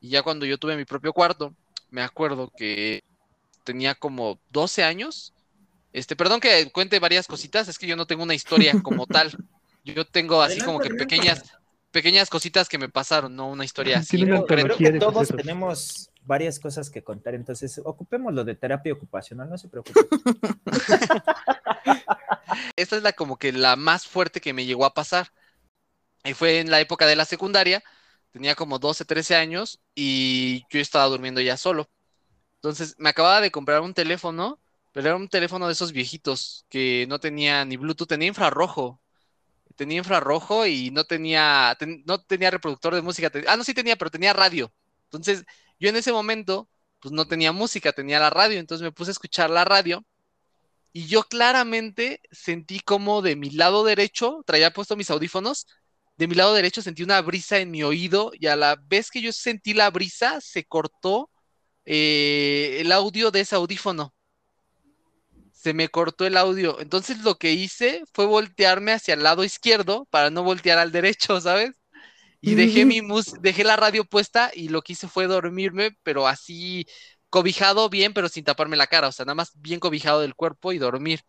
Y ya cuando yo tuve mi propio cuarto, me acuerdo que tenía como 12 años. Este, perdón que cuente varias cositas, es que yo no tengo una historia como <laughs> tal. Yo tengo así como que pequeñas, pequeñas cositas que me pasaron, no una historia <laughs> así concreta. Creo que todos tenemos varias cosas que contar, entonces ocupemos lo de terapia ocupacional, no se preocupe. <laughs> <laughs> Esta es la como que la más fuerte que me llegó a pasar. Y fue en la época de la secundaria, tenía como 12, 13 años y yo estaba durmiendo ya solo. Entonces me acababa de comprar un teléfono, pero era un teléfono de esos viejitos que no tenía ni Bluetooth, tenía infrarrojo. Tenía infrarrojo y no tenía, ten- no tenía reproductor de música. ah, no, sí tenía, pero tenía radio. Entonces yo en ese momento, pues no tenía música, tenía la radio. Entonces me puse a escuchar la radio y yo claramente sentí como de mi lado derecho, traía puesto mis audífonos, de mi lado derecho sentí una brisa en mi oído y a la vez que yo sentí la brisa se cortó eh, el audio de ese audífono. Se me cortó el audio. Entonces lo que hice fue voltearme hacia el lado izquierdo para no voltear al derecho, ¿sabes? Y dejé mi mus dejé la radio puesta y lo que hice fue dormirme, pero así cobijado bien, pero sin taparme la cara, o sea, nada más bien cobijado del cuerpo y dormir.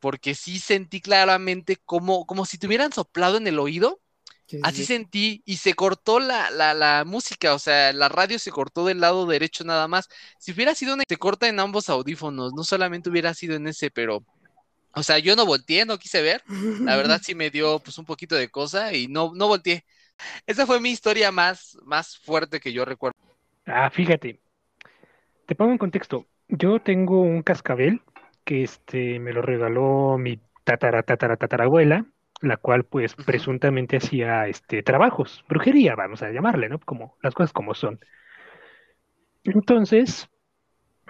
Porque sí sentí claramente como, como si te hubieran soplado en el oído, así sentí y se cortó la, la, la música, o sea, la radio se cortó del lado derecho nada más. Si hubiera sido una, se corta en ambos audífonos, no solamente hubiera sido en ese, pero, o sea, yo no volteé, no quise ver, la verdad <laughs> sí me dio pues un poquito de cosa y no, no volteé. Esa fue mi historia más, más fuerte que yo recuerdo. Ah, fíjate. Te pongo en contexto. Yo tengo un cascabel que este me lo regaló mi tatara tatara tatarabuela, la cual pues presuntamente hacía este trabajos, brujería, vamos a llamarle, ¿no? Como las cosas como son. Entonces,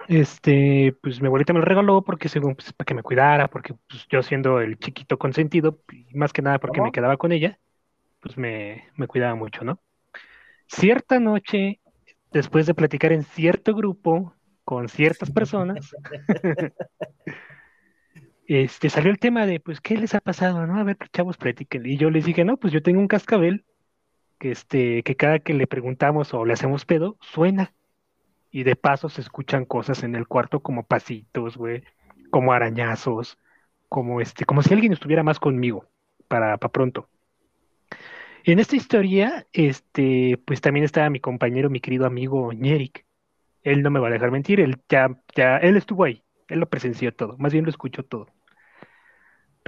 este, pues mi abuelita me lo regaló porque según pues, para que me cuidara, porque pues, yo siendo el chiquito consentido, más que nada porque ¿Cómo? me quedaba con ella, pues me, me cuidaba mucho, ¿no? Cierta noche, después de platicar en cierto grupo con ciertas <laughs> personas, <laughs> este, salió el tema de, pues, ¿qué les ha pasado, no? A ver, chavos, platiquen. Y yo les dije, no, pues yo tengo un cascabel que, este, que cada que le preguntamos o le hacemos pedo, suena. Y de paso se escuchan cosas en el cuarto como pasitos, güey, como arañazos, como este, como si alguien estuviera más conmigo para, para pronto. En esta historia, este, pues también estaba mi compañero, mi querido amigo Ñeric. Él no me va a dejar mentir, él ya, ya, él estuvo ahí, él lo presenció todo, más bien lo escuchó todo.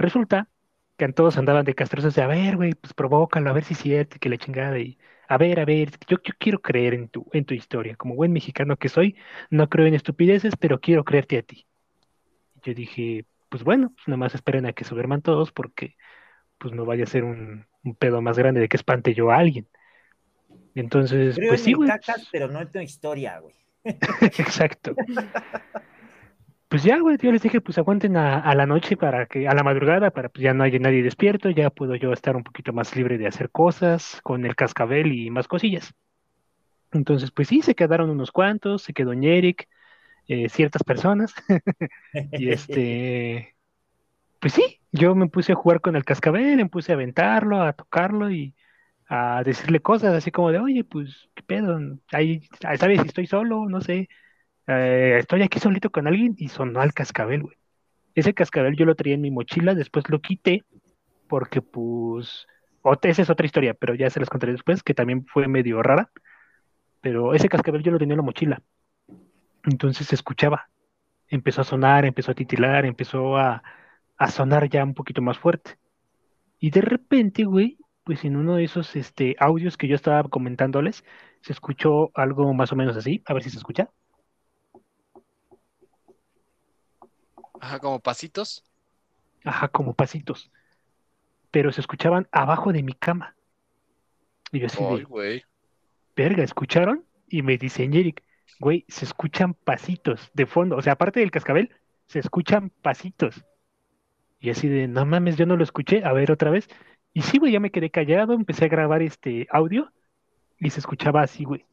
Resulta que todos andaban de castrosos de, a ver, güey, pues provócalo, a ver si es cierto, que la chingada, y a ver, a ver, yo, yo quiero creer en tu, en tu historia, como buen mexicano que soy, no creo en estupideces, pero quiero creerte a ti. Yo dije, pues bueno, pues nada más esperen a que se duerman todos, porque pues no vaya a ser un, un pedo más grande de que espante yo a alguien. Entonces, Creo pues en sí, güey. pues- pero no en tu historia, güey. <laughs> Exacto. <laughs> Pues ya, güey, yo les dije, pues aguanten a, la noche para que, a la madrugada, para pues ya no haya nadie despierto, ya puedo yo estar un poquito más libre de hacer cosas con el cascabel y más cosillas. Entonces, pues sí, se quedaron unos cuantos, se quedó Ñeric, eh, ciertas personas, <laughs> y este, pues sí, yo me puse a jugar con el cascabel, me puse a aventarlo, a tocarlo y a decirle cosas así como de, oye, pues, ¿qué pedo? Ahí, ¿sabes si estoy solo? No sé. Eh, estoy aquí solito con alguien y sonó al cascabel, güey. Ese cascabel yo lo traía en mi mochila, después lo quité porque pues, esa es otra historia, pero ya se las contaré después, que también fue medio rara, pero ese cascabel yo lo tenía en la mochila. Entonces se escuchaba, empezó a sonar, empezó a titilar, empezó a, a sonar ya un poquito más fuerte. Y de repente, güey, pues en uno de esos este, audios que yo estaba comentándoles, se escuchó algo más o menos así, a ver si se escucha. Ajá, como pasitos. Ajá, como pasitos. Pero se escuchaban abajo de mi cama. Y yo así Ay, güey. verga, ¿escucharon? Y me dice Eric, güey, se escuchan pasitos de fondo. O sea, aparte del cascabel, se escuchan pasitos. Y así de, no mames, yo no lo escuché, a ver otra vez. Y sí, güey, ya me quedé callado, empecé a grabar este audio y se escuchaba así, güey.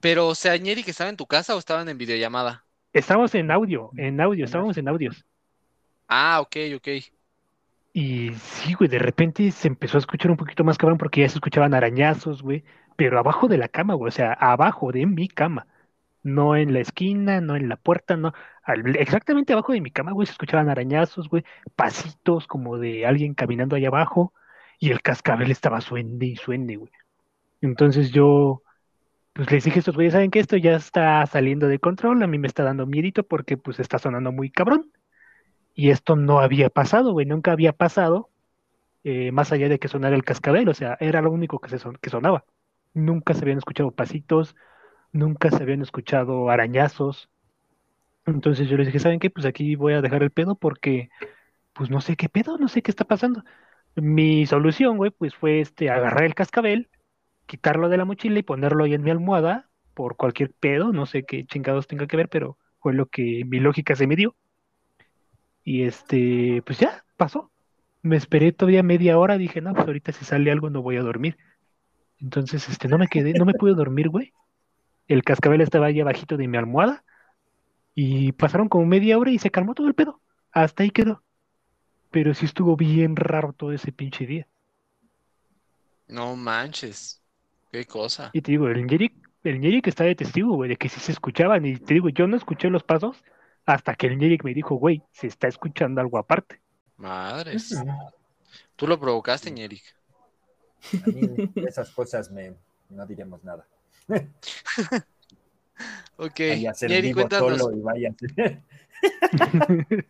Pero, o sea, Ñeri que estaba en tu casa o estaban en videollamada. Estábamos en audio, en audio, estábamos en audios. Ah, ok, ok. Y sí, güey, de repente se empezó a escuchar un poquito más cabrón porque ya se escuchaban arañazos, güey, pero abajo de la cama, güey, o sea, abajo de mi cama. No en la esquina, no en la puerta, no. al- exactamente abajo de mi cama, güey, se escuchaban arañazos, güey, pasitos como de alguien caminando allá abajo y el cascabel estaba suende y suende, güey. Entonces yo, pues les dije estos güeyes, ¿saben qué? Esto ya está saliendo de control, a mí me está dando miedito porque pues está sonando muy cabrón. Y esto no había pasado, güey, nunca había pasado, eh, más allá de que sonara el cascabel, o sea, era lo único que, se son- que sonaba. Nunca se habían escuchado pasitos, nunca se habían escuchado arañazos. Entonces yo les dije, ¿saben qué? Pues aquí voy a dejar el pedo porque, pues no sé qué pedo, no sé qué está pasando. Mi solución, güey, pues fue este, agarrar el cascabel, quitarlo de la mochila y ponerlo ahí en mi almohada por cualquier pedo, no sé qué chingados tenga que ver, pero fue lo que mi lógica se me dio. Y este, pues ya, pasó. Me esperé todavía media hora, dije, no, pues ahorita si sale algo no voy a dormir. Entonces, este, no me quedé, no me pude dormir, güey. El cascabel estaba ahí abajito de mi almohada y pasaron como media hora y se calmó todo el pedo. Hasta ahí quedó. Pero sí estuvo bien raro todo ese pinche día. No manches. Qué cosa. Y te digo, el Ñeric, el Ñeric está de testigo, güey, de que sí se escuchaban. Y te digo, yo no escuché los pasos hasta que el Ñeric me dijo, güey, se está escuchando algo aparte. Madres. Tú lo provocaste, Ñeric. A mí de esas cosas me, no diremos nada. <laughs> Ok. Vaya a ser Ñeri, vivo cuéntanos. solo y vaya a ser-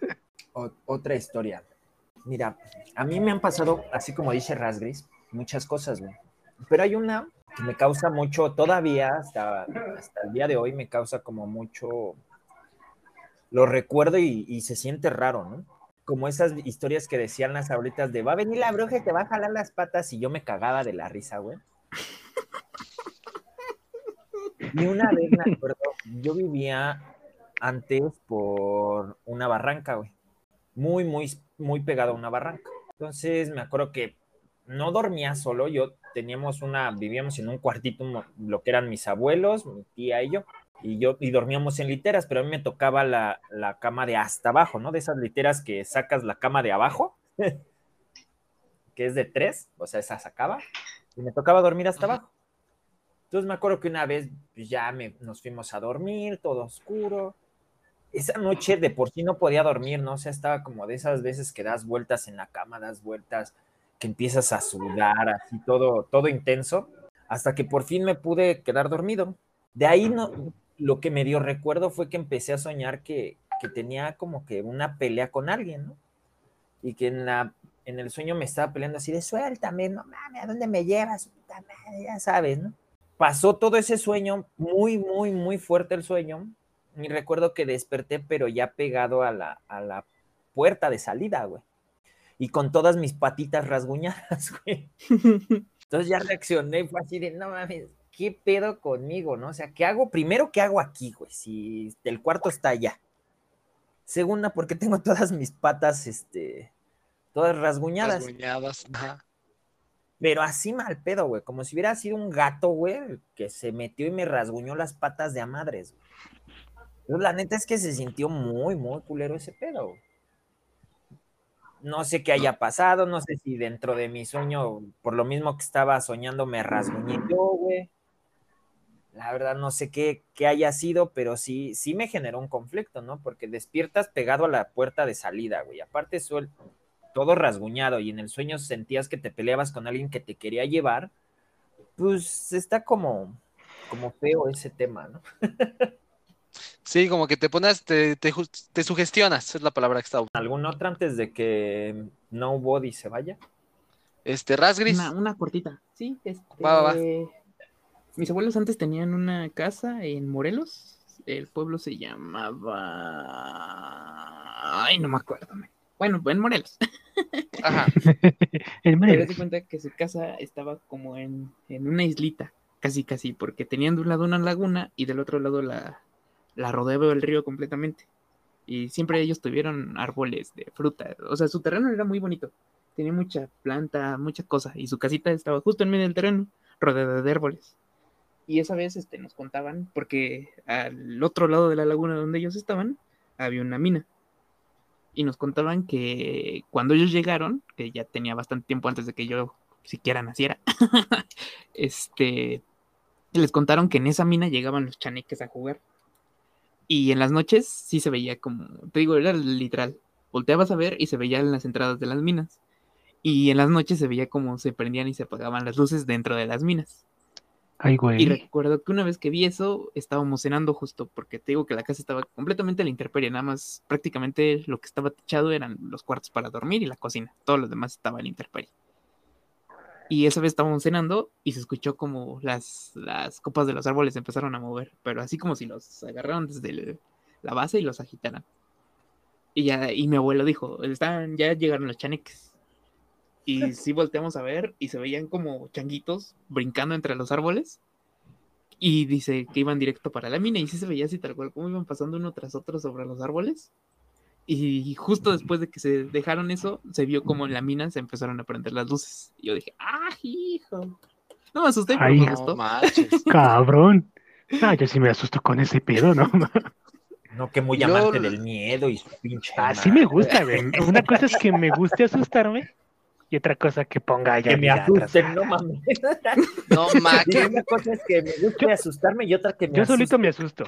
<laughs> <laughs> O- otra historia. Mira, a mí me han pasado, así como dice Rasgris, muchas cosas, güey. Pero hay una que me causa mucho, todavía hasta, hasta el día de hoy, me causa como mucho. Lo recuerdo y, se siente raro, ¿no? Como esas historias que decían las abuelitas de va a venir la bruja y te va a jalar las patas y yo me cagaba de la risa, güey. Y una vez me acuerdo, yo vivía antes por una barranca, güey. Muy, muy, muy pegado a una barranca. Entonces me acuerdo que no dormía solo, yo teníamos una, vivíamos en un cuartito, lo que eran mis abuelos, mi tía y yo, y yo, y dormíamos en literas, pero a mí me tocaba la, la cama de hasta abajo, ¿no? De esas literas que sacas la cama de abajo, <laughs> que es de tres, o sea, esa sacaba, y me tocaba dormir hasta abajo. Entonces me acuerdo que una vez pues, ya me, nos fuimos a dormir, todo oscuro. Esa noche de por sí no podía dormir, ¿no? O sea, estaba como de esas veces que das vueltas en la cama, das vueltas, que empiezas a sudar, así todo, todo intenso, hasta que por fin me pude quedar dormido. De ahí no, lo que me dio recuerdo fue que empecé a soñar que, que tenía como que una pelea con alguien, ¿no? y que en, la, en el sueño me estaba peleando así de suéltame, no mames, ¿a dónde me llevas? Ya sabes, ¿no? Pasó todo ese sueño, muy, muy, muy fuerte el sueño, y recuerdo que desperté, pero ya pegado a la, a la puerta de salida, güey. Y con todas mis patitas rasguñadas, <laughs> güey. Entonces ya reaccioné, fue así de, no mames, ¿qué pedo conmigo, no? O sea, ¿qué hago? Primero, ¿qué hago aquí, güey? Si el cuarto está allá. Segunda, porque tengo todas mis patas, este, todas rasguñadas. Rasguñadas, ajá. Pero así mal pedo, güey. Como si hubiera sido un gato, güey, que se metió y me rasguñó las patas de a madres. güey. Pero la neta es que se sintió muy, muy culero ese pedo. güey. No sé qué haya pasado, no sé si dentro de mi sueño, por lo mismo que estaba soñando, me rasguñé yo, güey. La verdad no sé qué, qué haya sido, pero sí, sí me generó un conflicto, ¿no? Porque despiertas pegado a la puerta de salida, güey. Aparte, suel- todo rasguñado y en el sueño sentías que te peleabas con alguien que te quería llevar, pues está como, como feo ese tema, ¿no? <laughs> Sí, como que te pones, te, te, sugestionas, es la palabra que está. ¿Algún otro antes de que Nobody se vaya? Este, Rasgris. Una, una cortita. Sí, este, Va, va, va. Mis abuelos antes tenían una casa en Morelos. El pueblo se llamaba. Ay, no me acuerdo. Bueno, en Morelos. <laughs> Ajá. <laughs> El Pero Morelos. de cuenta que su casa estaba como en, en una islita, casi casi, porque tenían de un lado una laguna y del otro lado la, la rodeaba el río completamente. Y siempre ellos tuvieron árboles de fruta. O sea, su terreno era muy bonito. Tenía mucha planta, mucha cosa. Y su casita estaba justo en medio del terreno, rodeada de árboles. Y esa vez este, nos contaban, porque al otro lado de la laguna donde ellos estaban, había una mina y nos contaban que cuando ellos llegaron, que ya tenía bastante tiempo antes de que yo siquiera naciera, <laughs> este, les contaron que en esa mina llegaban los chaneques a jugar. Y en las noches sí se veía como, te digo, era literal. Volteabas a ver y se veía en las entradas de las minas. Y en las noches se veía como se prendían y se apagaban las luces dentro de las minas. Ay, Y güey. recuerdo que una vez que vi eso, estábamos cenando justo, porque te digo que la casa estaba completamente a la intemperie, nada más prácticamente lo que estaba techado eran los cuartos para dormir y la cocina, todo lo demás estaba a la intemperie. Y esa vez estábamos cenando y se escuchó como las, las copas de los árboles empezaron a mover, pero así como si los agarraron desde la base y los agitaran. Y ya, y mi abuelo dijo, están, ya llegaron los chaneques. Y sí volteamos a ver y se veían como changuitos brincando entre los árboles. Y dice que iban directo para la mina. Y sí se veía así tal cual, como iban pasando uno tras otro sobre los árboles. Y justo después de que se dejaron eso, se vio como en la mina se empezaron a prender las luces. Y yo dije, ¡ah, hijo! No me asusté, pero Ay. me No gustó. manches. <laughs> Cabrón. Ah, yo sí me asusto con ese pedo, ¿no? No, que muy Yo- amante del miedo y su pinche. Así madre. me gusta, güey. Una cosa es que me guste asustarme y otra cosa que ponga ya. Que me asusten, no mames. <laughs> No, ma, Y que- una cosa es que me guste asustarme y otra que me Yo solito me asusto.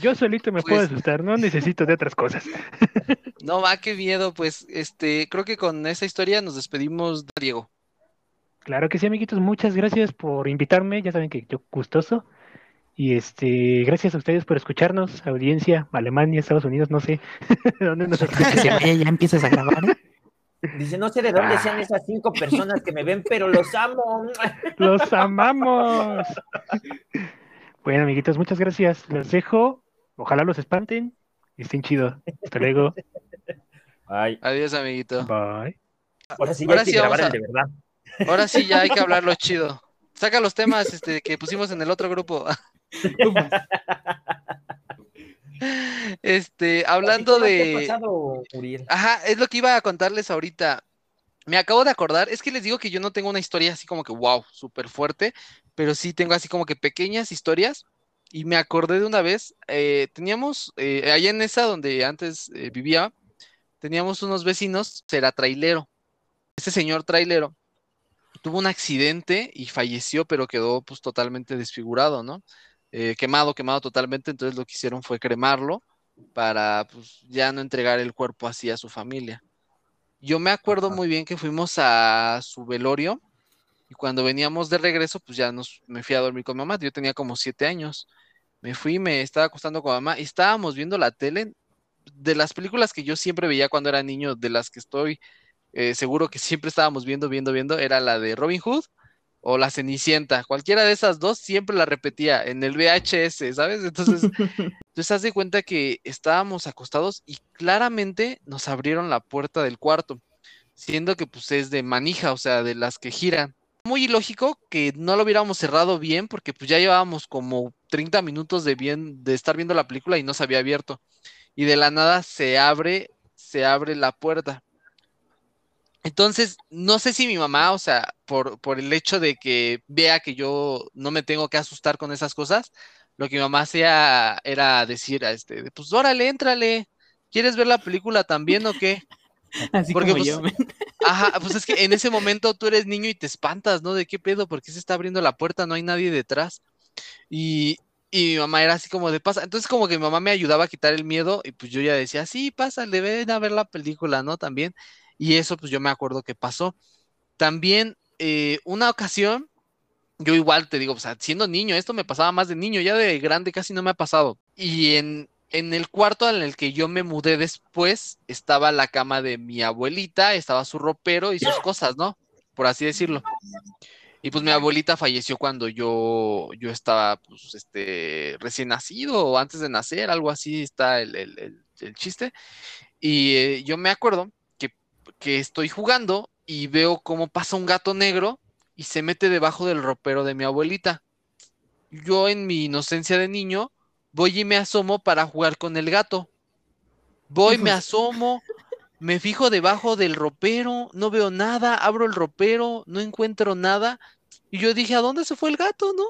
Yo solito me puedo Pues- asustar, no necesito de otras cosas. <laughs> no, ma, qué miedo. Pues, este, creo que con esa historia nos despedimos de Diego. Claro que sí, amiguitos, muchas gracias por invitarme. Ya saben que yo gustoso. Y este, gracias a ustedes por escucharnos, audiencia, Alemania, Estados Unidos, no sé <laughs> dónde nos escuchan. ya empiezas a grabar. Dice, no sé de dónde Ah. sean esas cinco personas que me ven, pero los amo. <laughs> Los amamos. Bueno, amiguitos, muchas gracias. Los dejo. Ojalá los espanten y estén chidos. Hasta luego. Ay, Adiós, amiguito. Bye. ahora sí ya Ahora hay que sí vamos grabar a- el de verdad. Ahora sí ya hay que hablarlo <laughs> chido. Saca los temas este, que pusimos en el otro grupo. <laughs> <laughs> Este, hablando ¿Qué ha de. pasado? Ajá, es lo que iba a contarles ahorita. Me acabo de acordar, es que les digo que yo no tengo una historia así como que wow, súper fuerte, pero sí tengo así como que pequeñas historias. Y me acordé de una vez, eh, teníamos, eh, allá en esa donde antes eh, vivía, teníamos unos vecinos, era trailero. Este señor trailero tuvo un accidente y falleció, pero quedó pues totalmente desfigurado, ¿no? Eh, quemado, quemado totalmente, entonces lo que hicieron fue cremarlo para pues, ya no entregar el cuerpo así a su familia. Yo me acuerdo muy bien que fuimos a su velorio y cuando veníamos de regreso, pues ya nos, me fui a dormir con mamá. Yo tenía como siete años. Me fui, me estaba acostando con mamá y estábamos viendo la tele. de las películas que yo siempre veía cuando era niño, de las que estoy eh, seguro que siempre estábamos viendo, viendo, viendo, era la de Robin Hood o la Cenicienta. Cualquiera de esas dos siempre la repetía en el VHS, ¿sabes? Entonces, <laughs> entonces haz de cuenta que estábamos acostados y claramente nos abrieron la puerta del cuarto, siendo que pues es de manija, o sea, de las que giran. Muy ilógico que no lo hubiéramos cerrado bien porque pues ya llevábamos como 30 minutos de bien de estar viendo la película y no se había abierto. Y de la nada se abre, se abre la puerta. Entonces, no sé si mi mamá, o sea, por, por el hecho de que vea que yo no me tengo que asustar con esas cosas, lo que mi mamá hacía era decir a este, pues órale, éntrale, ¿quieres ver la película también o qué? <laughs> Así Porque, como pues, yo. Ajá, pues es que en ese momento tú eres niño y te espantas, ¿no? ¿De qué pedo? ¿Por qué se está abriendo la puerta? No hay nadie detrás. Y, y mi mamá era así como de pasa. Entonces como que mi mamá me ayudaba a quitar el miedo y pues yo ya decía, sí, pásale, ven a ver la película, ¿no? También. Y eso pues yo me acuerdo que pasó. También eh, una ocasión, yo igual te digo, o sea, siendo niño, esto me pasaba más de niño, ya de grande casi no me ha pasado. Y en, en el cuarto en el que yo me mudé después estaba la cama de mi abuelita, estaba su ropero y sus cosas, ¿no? Por así decirlo. Y pues mi abuelita falleció cuando yo, yo estaba, pues, este, recién nacido o antes de nacer, algo así está el, el- el- chiste. Y eh, yo me acuerdo que, estoy jugando y veo cómo pasa un gato negro y se mete debajo del ropero de mi abuelita. Yo en mi inocencia de niño voy y me asomo para jugar con el gato. Voy, me asomo, me fijo debajo del ropero, no veo nada, abro el ropero, no encuentro nada. Y yo dije, ¿a dónde se fue el gato, no?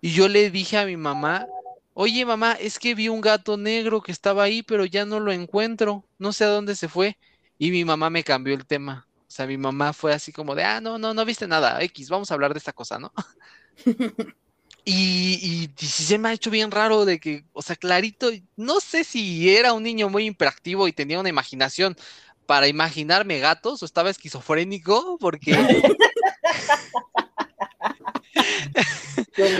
Y yo le dije a mi mamá, oye mamá, es que vi un gato negro que estaba ahí, pero ya no lo encuentro, no sé a dónde se fue. Y mi mamá me cambió el tema. O sea, mi mamá fue así como de, ah, no, no, no viste nada, X, vamos a hablar de esta cosa, ¿no? <laughs> <laughs> Y, y, se me ha hecho bien raro de que, o sea, clarito, no sé si era un niño muy hiperactivo y tenía una imaginación para imaginarme gatos o estaba esquizofrénico, porque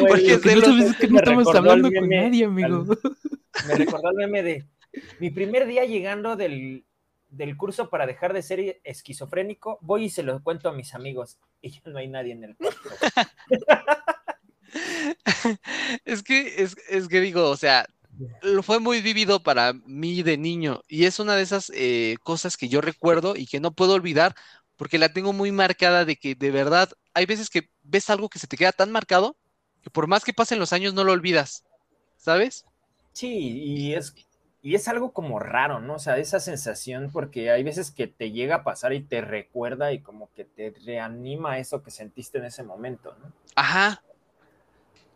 Porque de los- sabes es que no estamos hablando con nadie, amigo. al- me recordó el meme de mi primer día llegando del, del curso para dejar de ser esquizofrénico, voy y se lo cuento a mis amigos y ya no hay nadie en el cuarto. <laughs> es que, es, es que digo, o sea, fue muy vívido para mí de niño y es una de esas eh, cosas que yo recuerdo y que no puedo olvidar porque la tengo muy marcada de que de verdad hay veces que ves algo que se te queda tan marcado que por más que pasen los años no lo olvidas, ¿sabes? Sí, y es, y es algo como raro, ¿no? O sea, esa sensación, porque hay veces que te llega a pasar y te recuerda y como que te reanima eso que sentiste en ese momento, ¿no? Ajá.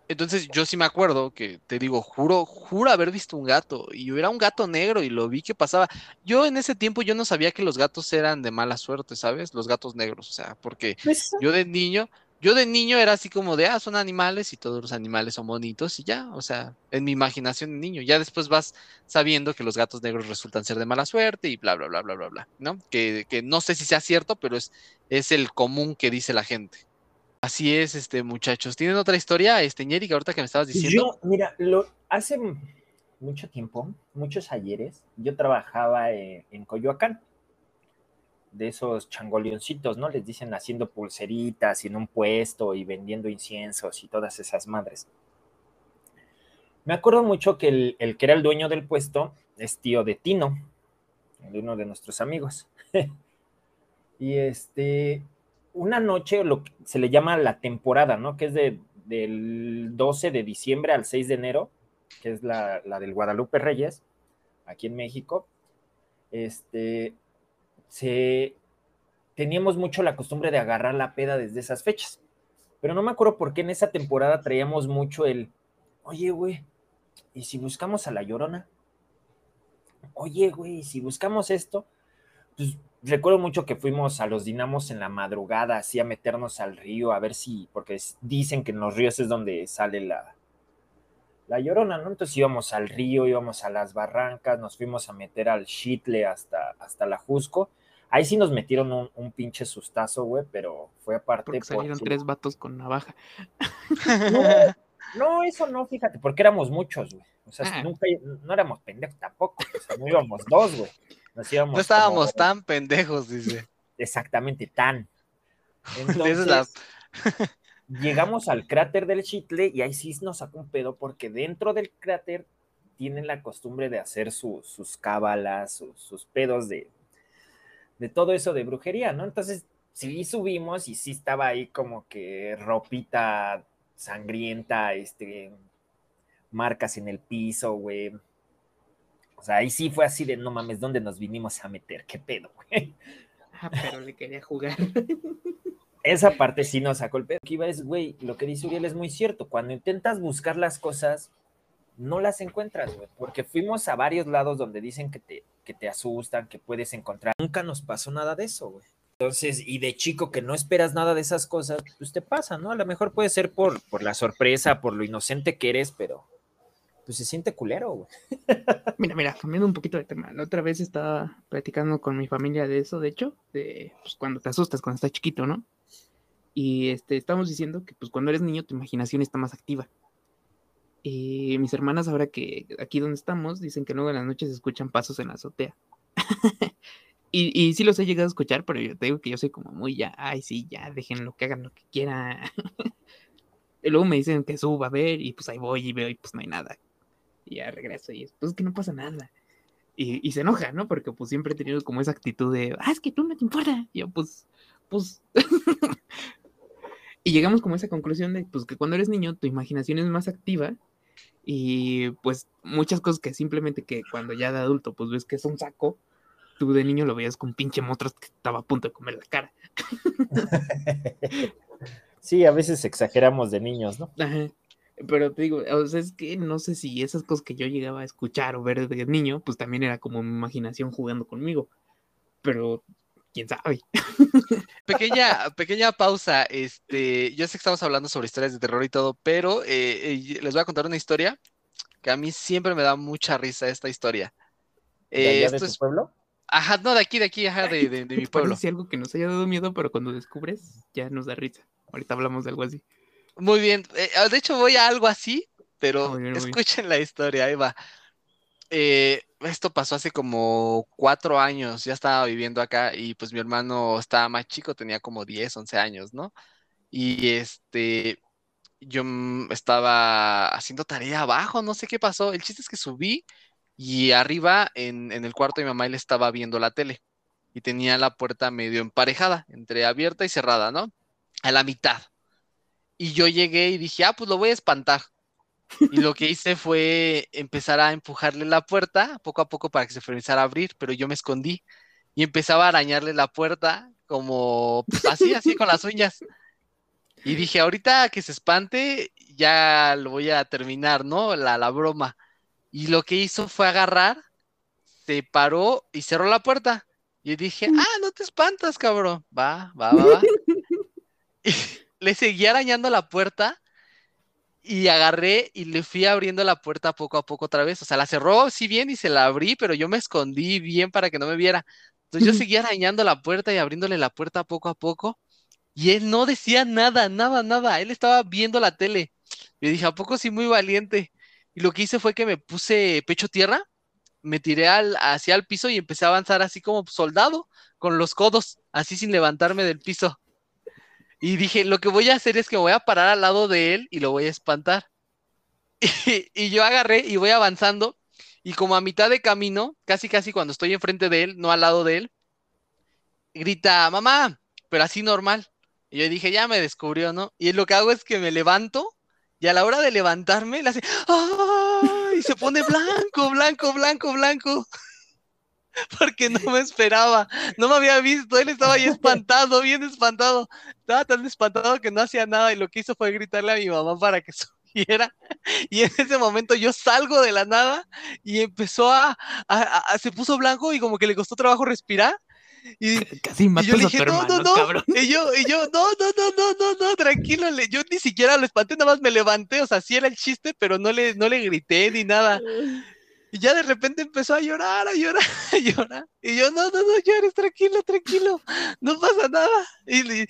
Entonces yo sí me acuerdo que te digo, juro, juro haber visto un gato y era un gato negro y lo vi que pasaba. Yo en ese tiempo yo no sabía que los gatos eran de mala suerte, ¿sabes? Los gatos negros, o sea, porque Pues, yo de niño, yo de niño era así como de, ah, son animales y todos los animales son bonitos y ya, o sea, en mi imaginación de niño. Ya después vas sabiendo que los gatos negros resultan ser de mala suerte y bla, bla, bla, bla, bla, bla, ¿no? Que, que no sé si sea cierto, pero es, es el común que dice la gente. Así es, este, muchachos. ¿Tienen otra historia, este, Ñeri, que ahorita que me estabas diciendo? Yo, mira, lo, hace mucho tiempo, muchos ayeres, yo trabajaba eh, en Coyoacán, de esos changoleoncitos, ¿no? Les dicen haciendo pulseritas y en un puesto y vendiendo inciensos y todas esas madres. Me acuerdo mucho que el, que era el dueño del puesto es tío de Tino, de uno de nuestros amigos. <laughs> y este, una noche, lo que se le llama la temporada, ¿no? Que es de, del 12 de diciembre al 6 de enero, que es la, la del Guadalupe Reyes, aquí en México. Este, se, teníamos mucho la costumbre de agarrar la peda desde esas fechas. Pero no me acuerdo por qué en esa temporada traíamos mucho el, oye, güey, ¿y si buscamos a la llorona? Oye, güey, ¿y si buscamos esto? Pues recuerdo mucho que fuimos a los dinamos en la madrugada, así a meternos al río, a ver si, porque dicen que en los ríos es donde sale la, la llorona, ¿no? Entonces íbamos al río, íbamos a las barrancas, nos fuimos a meter al Chitle hasta, hasta la Jusco. Ahí sí nos metieron un, un pinche sustazo, güey, pero fue aparte Porque salieron tres vatos con navaja. No, No, eso no, fíjate, porque éramos muchos, güey. O sea, Ah. nunca, no éramos pendejos tampoco. O sea, no íbamos dos, güey. Nos íbamos No estábamos como- tan pendejos, dice. exactamente tan. Esa es la- Entonces, llegamos al cráter del Chitle y ahí sí nos sacó un pedo porque dentro del cráter tienen la costumbre de hacer su- sus cábalas, su- sus pedos de, de todo eso de brujería, ¿no? Entonces, sí subimos y sí estaba ahí como que ropita sangrienta, este, marcas en el piso, güey. O sea, ahí sí fue así de, no mames, ¿dónde nos vinimos a meter? ¿Qué pedo, güey? Ah, pero le quería jugar. <laughs> Esa parte sí nos sacó el pedo. Aquí iba es, güey, lo que dice Uriel es muy cierto. Cuando intentas buscar las cosas, no las encuentras, güey. Porque fuimos a varios lados donde dicen que te, que te asustan, que puedes encontrar. Nunca nos pasó nada de eso, güey. Entonces, y de chico que no esperas nada de esas cosas, pues te pasa, ¿no? A lo mejor puede ser por, por la sorpresa, por lo inocente que eres, pero pues se siente culero, güey. <laughs> Mira, mira, cambiando un poquito de tema. La otra vez estaba platicando con mi familia de eso, de hecho, de pues, cuando te asustas, cuando estás chiquito, ¿no? Y este, estamos diciendo que pues cuando eres niño tu imaginación está más activa. Y mis hermanas, ahora que aquí donde estamos, dicen que luego en las noches escuchan pasos en la azotea. <laughs> y, y sí los he llegado a escuchar, pero yo te digo que yo soy como muy ya, ay, sí, ya, déjenlo, que hagan lo que quieran. <laughs> y luego me dicen que suba a ver, y pues ahí voy y veo, y pues no hay nada. Y ya regreso, y es, pues que no pasa nada. Y, y se enoja, ¿no? Porque pues siempre he tenido como esa actitud de, ah, es que tú no te importa. Y yo, pues, pues. <laughs> y llegamos como a esa conclusión de, pues, que cuando eres niño, tu imaginación es más activa. Y pues muchas cosas que simplemente que cuando ya de adulto, pues ves que es un saco, tú de niño lo veías con pinche monstruo que estaba a punto de comer la cara. <laughs> Sí, a veces exageramos de niños, ¿no? Ajá. Pero te digo, o sea, es que no sé si esas cosas que yo llegaba a escuchar o ver de niño, pues también era como mi imaginación jugando conmigo. Pero, quién sabe. <laughs> Pequeña, pequeña pausa. Este, yo sé que estamos hablando sobre historias de terror y todo, pero eh, eh, les voy a contar una historia que a mí siempre me da mucha risa esta historia. ¿De Eh, allá de esto tu es, pueblo? ajá, no, de aquí, de aquí, ajá, de, de- de mi <laughs> pueblo. Parece algo que nos haya dado miedo, pero cuando descubres, ya nos da risa. Ahorita hablamos de algo así. Muy bien. eh, de hecho, voy a algo así, pero Muy bien, muy bien. escuchen la historia, ahí va. Eh, esto pasó hace como cuatro años, ya estaba viviendo acá y pues mi hermano estaba más chico, tenía como 10, 11 años, ¿no? Y este, yo mm, estaba haciendo tarea abajo, no sé qué pasó. El chiste es que subí y arriba en, en el cuarto de mi mamá él estaba viendo la tele y tenía la puerta medio emparejada, entre abierta y cerrada, ¿no? A la mitad. Y yo llegué y dije, ah, pues lo voy a espantar. Y lo que hice fue empezar a empujarle la puerta poco a poco para que se comenzara a abrir, pero yo me escondí y empezaba a arañarle la puerta como pues, así, así con las uñas. Y dije, ahorita que se espante, ya lo voy a terminar, ¿no? La, la broma. Y lo que hizo fue agarrar, se paró y cerró la puerta. Y dije, ah, no te espantas, cabrón. Va, va, va, va. <laughs> Y le seguí arañando la puerta y agarré y le fui abriendo la puerta poco a poco otra vez. O sea, la cerró sí bien y se la abrí, pero yo me escondí bien para que no me viera. Entonces yo seguía arañando la puerta y abriéndole la puerta poco a poco. Y él no decía nada, nada, nada. Él estaba viendo la tele. Yo dije, ¿a poco sí muy valiente? Y lo que hice fue que me puse pecho tierra, me tiré al, hacia el piso y empecé a avanzar así como soldado, con los codos, así sin levantarme del piso. Y dije, lo que voy a hacer es que me voy a parar al lado de él y lo voy a espantar. <laughs> Y, yo agarré y voy avanzando. Y como a mitad de camino, casi casi cuando estoy enfrente de él, no al lado de él, grita, mamá, pero así normal. Y yo dije, ya me descubrió, ¿no? Y lo que hago es que me levanto y a la hora de levantarme, le hace, ¡ah! Y se pone blanco, blanco, blanco, blanco. <laughs> Porque no me esperaba, no me había visto, él estaba ahí espantado, bien espantado. Estaba tan espantado que no hacía nada y lo que hizo fue gritarle a mi mamá para que <laughs> subiera. Y en ese momento yo salgo de la nada y empezó a, a- a- se puso blanco y como que le costó trabajo respirar. Y, Casi y yo le a dije, no, hermano, no, no. cabrón. Y yo, y yo, no, no, no, no, no, no, tranquilo. le- Yo ni siquiera lo espanté, nada más me levanté. O sea, sí era el chiste, pero no le, no le grité ni nada. Y ya de repente empezó a llorar, a llorar, <laughs> a llorar. Y yo, no, no, no llores, tranquilo, tranquilo, no pasa nada. Y, le-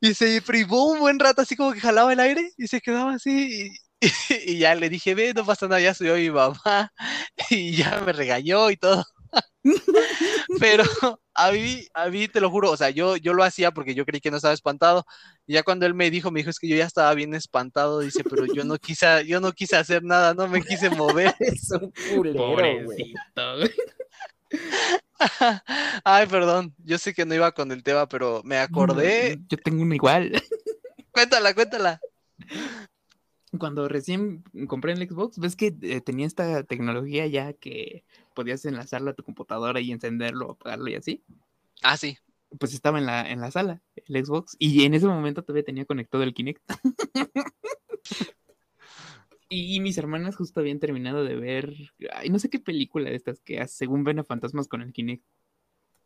y se privó un buen rato, así como que jalaba el aire y se quedaba así. Y, <laughs> y ya le dije, ve, no pasa nada, ya soy mi mamá. <laughs> Y ya me regañó y todo. <laughs> Pero a mí, a mí te lo juro, o sea, yo, yo lo hacía porque yo creí que no estaba espantado. Y ya cuando él me dijo, me dijo, es que yo ya estaba bien espantado, dice, pero yo no quise, yo no quise hacer nada, no me quise mover. <laughs> Es un culero, güey. Pobrecito, güey. <laughs> Ay, perdón, yo sé que no iba con el tema, pero me acordé. Yo tengo uno igual. Cuéntala, cuéntala. Cuando recién compré el Xbox, ves que eh, tenía esta tecnología ya que podías enlazarlo a tu computadora y encenderlo, apagarlo y así. Ah, sí. Pues estaba en la, en la sala, el Xbox, y en ese momento todavía tenía conectado el Kinect. <laughs> y, y mis hermanas justo habían terminado de ver, ay, no sé qué película de estas que según ven a fantasmas con el Kinect.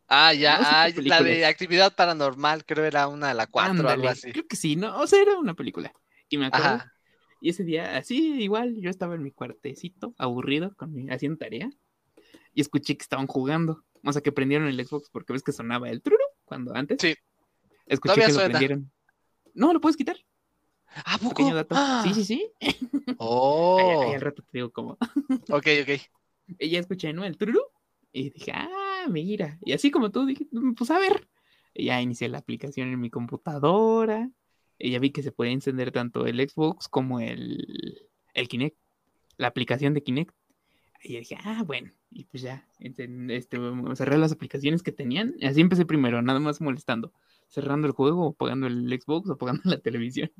Ah, ya, No sé qué ah, la de actividad paranormal, creo era una de la 4 o algo así. Creo que sí, ¿no? O sea, era una película. Y me acuerdo Ajá. Y ese día, así igual, yo estaba en mi cuartecito, aburrido, con mi- haciendo tarea, y escuché que estaban jugando. O sea, que prendieron el Xbox porque ves que sonaba el truru cuando antes. Sí. Escuché Todavía que lo suena. prendieron. No, lo puedes quitar. ¿A poco? Pequeño dato. Ah. Sí, sí, sí. Ahí, Oh, ahí al rato te digo cómo. ok, ok. Y ya escuché, ¿no? El truru. Y dije, ah, mira. Y así como tú, dije, "Mm, pues a ver. Y ya inicié la aplicación en mi computadora. Y ya vi que se podía encender tanto el Xbox como el, el Kinect. La aplicación de Kinect. Y dije, ah, bueno. Y pues ya, encen- este, cerré las aplicaciones que tenían. Así empecé primero, nada más molestando. Cerrando el juego, apagando el Xbox, apagando <laughs> la televisión.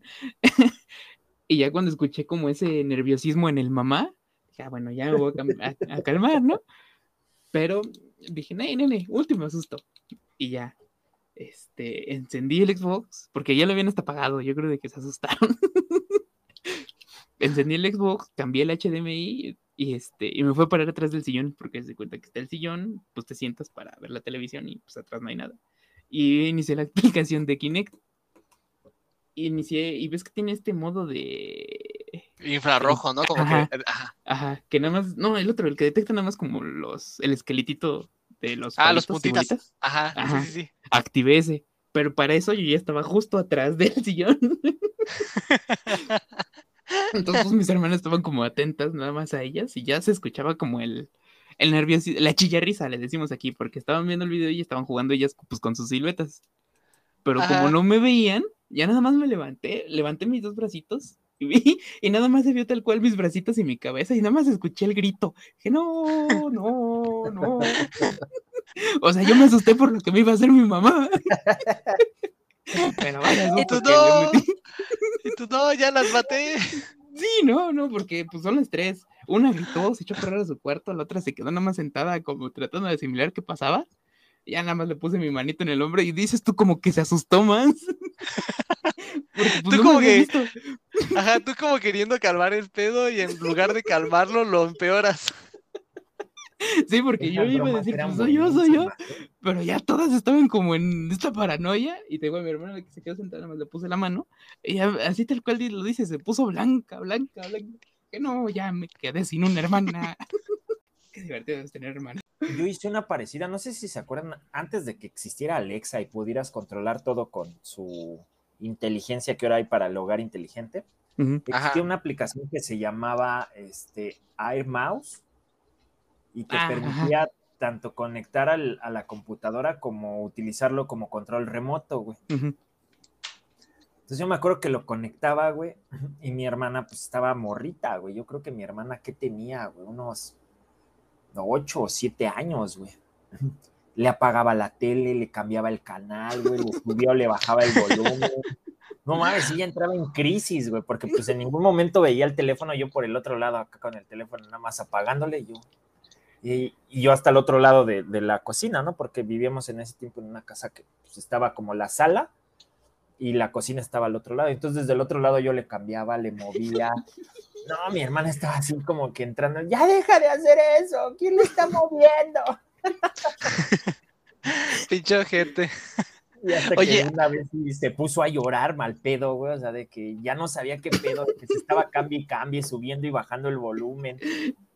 y ya cuando escuché como ese nerviosismo en el mamá, dije, ah, bueno, ya me voy a calmar, ¿no? Pero dije, nene, nene, último susto. Y ya, este, encendí el Xbox, porque ya lo habían hasta apagado, yo creo de que se asustaron. <laughs> encendí el Xbox, cambié el HDMI y este, y me fue a parar atrás del sillón, porque se cuenta que está el sillón, pues te sientas para ver la televisión y pues atrás no hay nada. Y inicié la <laughs> aplicación de Kinect. Inicié, y ves que tiene este modo de Infrarrojo, ¿no? Como Ajá. que. Ajá. Ajá, que nada más, no, el otro, el que detecta nada más como los, el esqueletito de los Ah, los y puntitas. Ajá, Ajá. sí, sí, sí. Activé ese, pero para eso yo ya estaba justo atrás del <laughs> sillón. <laughs> <laughs> Entonces mis hermanas estaban como atentas nada más a ellas y ya se escuchaba como el, el nervioso, la chillarrisa, le decimos aquí, porque estaban viendo el video y estaban jugando ellas pues con sus siluetas. Pero como Ajá. no me veían, ya nada más me levanté, levanté mis dos bracitos <laughs> y vi, y nada más se vio tal cual mis bracitos y mi cabeza, y nada más escuché el grito. Dije, no, no, no. <laughs> O sea, yo me asusté por lo que me iba a hacer mi mamá. <laughs> Pero vaya, eso Y tú no. <laughs> Y tú, no, ya las maté. Sí, no, no, porque pues son las tres. Una gritó, se echó a correr a su cuarto, la otra se quedó nada más sentada como tratando de asimilar qué pasaba. Y Ya nada más le puse mi manito en el hombro y dices tú como que se asustó más. <laughs> Porque pues Tú no como que- visto. Ajá, tú como queriendo calmar el pedo y en lugar de calmarlo lo empeoras. <laughs> Sí, porque yo iba a decir, pues soy yo, soy yo. ¿eh? Pero ya todas estaban como en esta paranoia. Y te digo a mi hermana que se quedó sentada, nada más le puse la mano. Y así tal cual lo dice, se puso blanca, blanca, blanca. Que no, ya me quedé sin una hermana. <laughs> Qué divertido es tener hermana. Yo hice una parecida, no sé si se acuerdan, antes de que existiera Alexa y pudieras controlar todo con su inteligencia que ahora hay para el hogar inteligente, existía Ajá. una aplicación que se llamaba este, Air Mouse y que Ah, ajá. permitía tanto conectar al- a la computadora como utilizarlo como control remoto, güey. Entonces yo me acuerdo que lo conectaba, güey, y mi hermana pues estaba morrita, güey. Yo creo que mi hermana, ¿qué tenía, güey? Unos ocho o siete años, güey. Le apagaba la tele, le cambiaba el canal, güey, le subía o le bajaba el volumen. No mames, ella entraba en crisis, güey, porque pues en ningún momento veía el teléfono, yo por el otro lado, acá con el teléfono nada más apagándole, y yo. Y, y yo hasta el otro lado de, de la cocina, ¿no? Porque vivíamos en ese tiempo en una casa que pues, estaba como la sala y la cocina estaba al otro lado. Entonces, desde el otro lado yo le cambiaba, le movía. <laughs> No, mi hermana estaba así como que entrando. Ya deja de hacer eso. ¿Quién le está moviendo? <laughs> Pinche gente. Y hasta Oye. que una vez se puso a llorar mal pedo, güey, o sea, de que ya no sabía qué pedo, que se estaba cambie y cambie, subiendo y bajando el volumen.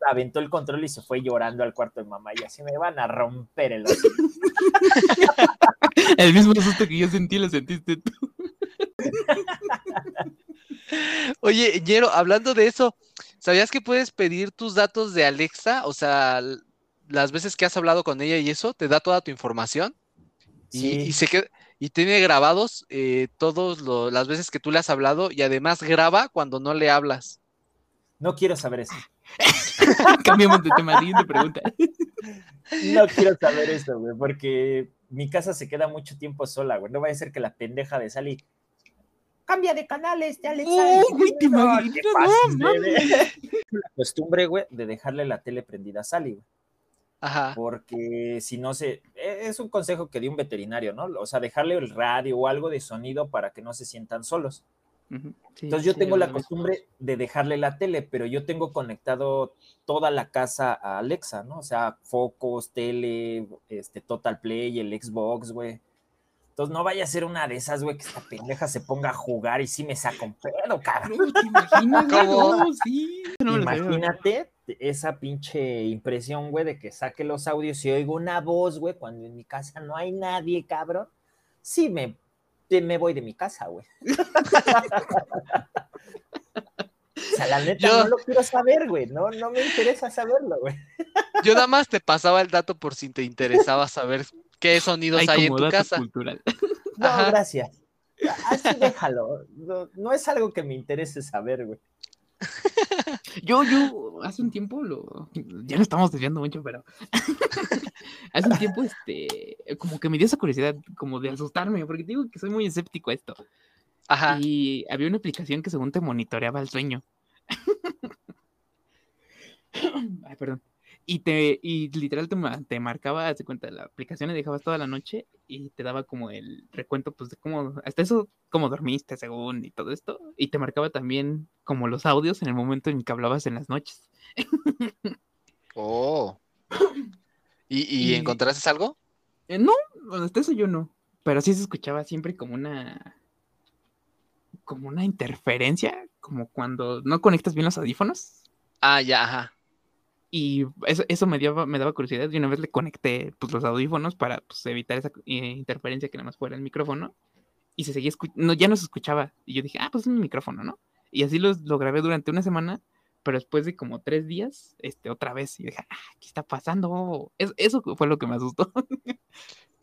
Aventó el control y se fue llorando al cuarto de mamá y así me van a romper el hocico. El mismo susto que yo sentí lo sentiste tú. Oye, Ñero, hablando de eso, ¿sabías que puedes pedir tus datos de Alexa? O sea, las veces que has hablado con ella y eso, te da toda tu información. Y, Sí. y se queda- y tiene grabados eh, todas las veces que tú le has hablado y además graba cuando no le hablas. No quiero saber eso. <laughs> Cambiamos de tema. Siguiente pregunta. No quiero saber eso, güey, porque mi casa se queda mucho tiempo sola, güey. No vaya a ser que la pendeja de Sally cambia de canales, te Alexa. Oh, güey, te No, no, pases de- La costumbre, güey, de dejarle la tele prendida a Sally, güey. Ajá. porque si no se, e- es un consejo que dio un veterinario, ¿no? O sea, dejarle el radio o algo de sonido para que no se sientan solos. Sí, Entonces yo sí, tengo la costumbre de dejarle la tele, pero yo tengo conectado toda la casa a Alexa, ¿no? O sea, focos, tele, este Total Play, el Xbox, güey. Entonces no vaya a ser una de esas, güey, que esta pendeja se ponga a jugar y sí me saca un pedo, cabrón. No, ¿te imaginas? <laughs> No, sí. No. Imagínate esa pinche impresión, güey, de que saque los audios y oigo una voz, güey, cuando en mi casa no hay nadie, cabrón. Sí, me, te- me voy de mi casa, güey. o sea, la neta Yo- no lo quiero saber, güey. No, no me interesa saberlo, güey. Yo nada más te pasaba el dato por si te interesaba saber qué sonidos Hay hay, en tu dato casa. cultural. No, Ajá. gracias. Así déjalo. No, no es algo que me interese saber, güey. <laughs> Yo, yo, hace un tiempo lo. Ya no estamos desviando mucho, pero. <laughs> hace un tiempo, este. Como que me dio esa curiosidad, como de asustarme, porque digo que soy muy escéptico a esto. Ajá. Y había una aplicación que según te monitoreaba el sueño. <laughs> Ay, perdón. Y te, y literal te, te marcaba, de cuenta, la aplicación le dejabas toda la noche y te daba como el recuento, pues, de cómo, hasta eso, cómo dormiste según y todo esto. Y te marcaba también como los audios en el momento en que hablabas en las noches. Oh. <coughs> ¿Y, y Y- encontraste algo? Eh, no, hasta eso yo no. Pero sí se escuchaba siempre como una. como una interferencia, como cuando no conectas bien los audífonos. Ah, ya, ajá. Y eso, eso me, dio, me daba curiosidad. Y una vez le conecté pues, los audífonos para pues, evitar esa eh, interferencia que nada más fuera el micrófono. Y se seguía no, ya no se escuchaba. Y yo dije, ah, pues es mi micrófono, ¿no? Y así los, lo grabé durante una semana. Pero después de como tres días, este, otra vez. Y dije, ah, ¿qué está pasando? Es- eso fue lo que me asustó.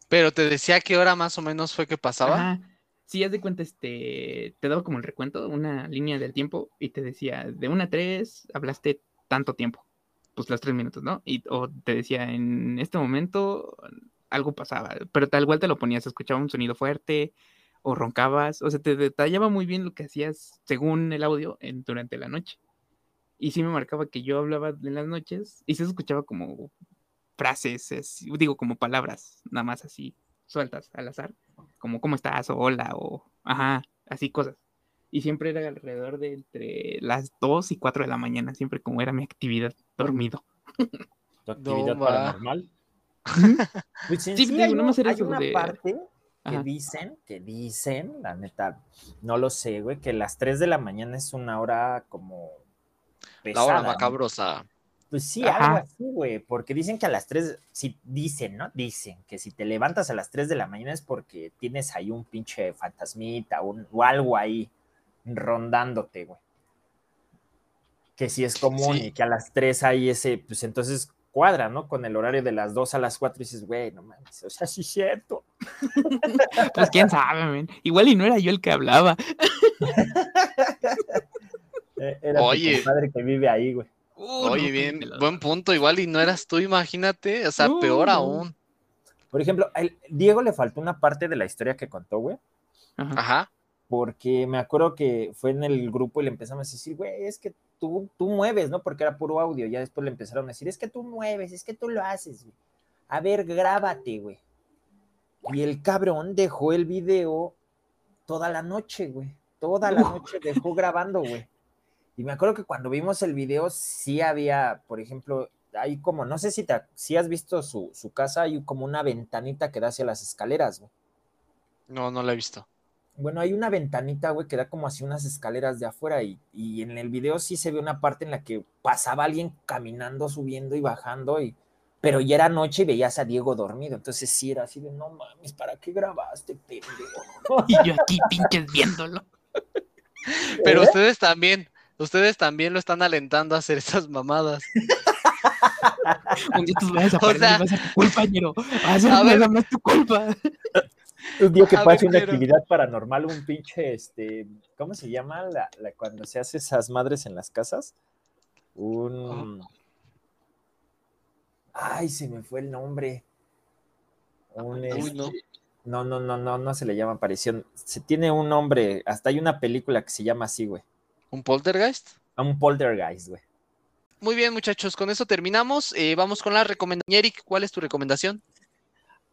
Pero te decía qué hora más o menos fue que pasaba. Ajá. Sí, haz de cuenta, este, te daba como el recuento, una línea del tiempo, y te decía, de una a tres, hablaste tanto tiempo, pues los tres minutos, ¿no? Y, o te decía, en este momento algo pasaba, pero tal cual te lo ponías, escuchaba un sonido fuerte, o roncabas, o sea, te detallaba muy bien lo que hacías según el audio en, durante la noche. Y sí me marcaba que yo hablaba en las noches, y se escuchaba como frases, es- digo, como palabras, nada más así, sueltas al azar como cómo estás o hola o ajá, así cosas. Y siempre era alrededor de entre las 2 y 4 de la mañana, siempre como era mi actividad dormido. Tu actividad paranormal. <laughs> Pues Sí, sí hay, no un- más era hay una de- parte que Ajá. dicen, que dicen, la neta, no lo sé, güey, que las 3 de la mañana es una hora como La hora pesada, ¿no? macabrosa. Pues sí, Ajá. algo así, güey, porque dicen que a las 3, si dicen, ¿no? Dicen que si te levantas a las 3 de la mañana es porque tienes ahí un pinche fantasmita un- o algo ahí rondándote, güey. Que si es común Sí. y que a las 3 hay ese, pues entonces cuadra, ¿no? Con el horario de las 2 a las 4 y dices, güey, no mames, o sea, sí es cierto. <laughs> Pues quién sabe, men. Igual y no era yo el que hablaba. <laughs> Eh, Era Oye. tu compadre que vive ahí, güey. Uh, Oye, no, bien, buen punto. Igual y no eras tú, imagínate. O sea, peor aún. Por ejemplo, a Diego le faltó una parte de la historia que contó, güey. Ajá. Ajá. porque me acuerdo que fue en el grupo y le empezamos a decir, güey, es que tú, tú mueves, ¿no? Porque era puro audio. Ya después le empezaron a decir, es que tú mueves, es que tú lo haces, güey. A ver, grábate, güey. Y el cabrón dejó el video toda la noche, güey. Toda la noche dejó grabando, güey. Y me acuerdo que cuando vimos el video, sí había, por ejemplo, hay como, no sé si, te, si has visto su, su casa, hay como una ventanita que da hacia las escaleras, güey. No, no la he visto. Bueno, hay una ventanita, güey, que da como así unas escaleras de afuera y, y en el video sí se ve una parte en la que pasaba alguien caminando, subiendo y bajando, y, pero ya era noche y veías a Diego dormido. Entonces sí era así de, no mames, ¿para qué grabaste, pendejo? Y yo aquí pinches viéndolo. <laughs> Pero ¿Eh? ustedes también, ustedes también lo están alentando a hacer esas mamadas. <laughs> Un día tú vas a sea, ser tu culpa, ñero. Va a a ver. más tu culpa. <laughs> Un día que <laughs> pase una actividad paranormal, un pinche, este, ¿cómo se llama la, la- cuando se hace esas madres en las casas? Un... Ay, se me fue el nombre. Un, este, no. no, no, no, no, se le llama aparición. Se tiene un nombre, hasta hay una película que se llama así, güey. ¿Un poltergeist? A un poltergeist, güey. Muy bien, muchachos, con eso terminamos. Eh, vamos con la recomendación. Eric, ¿cuál es tu recomendación?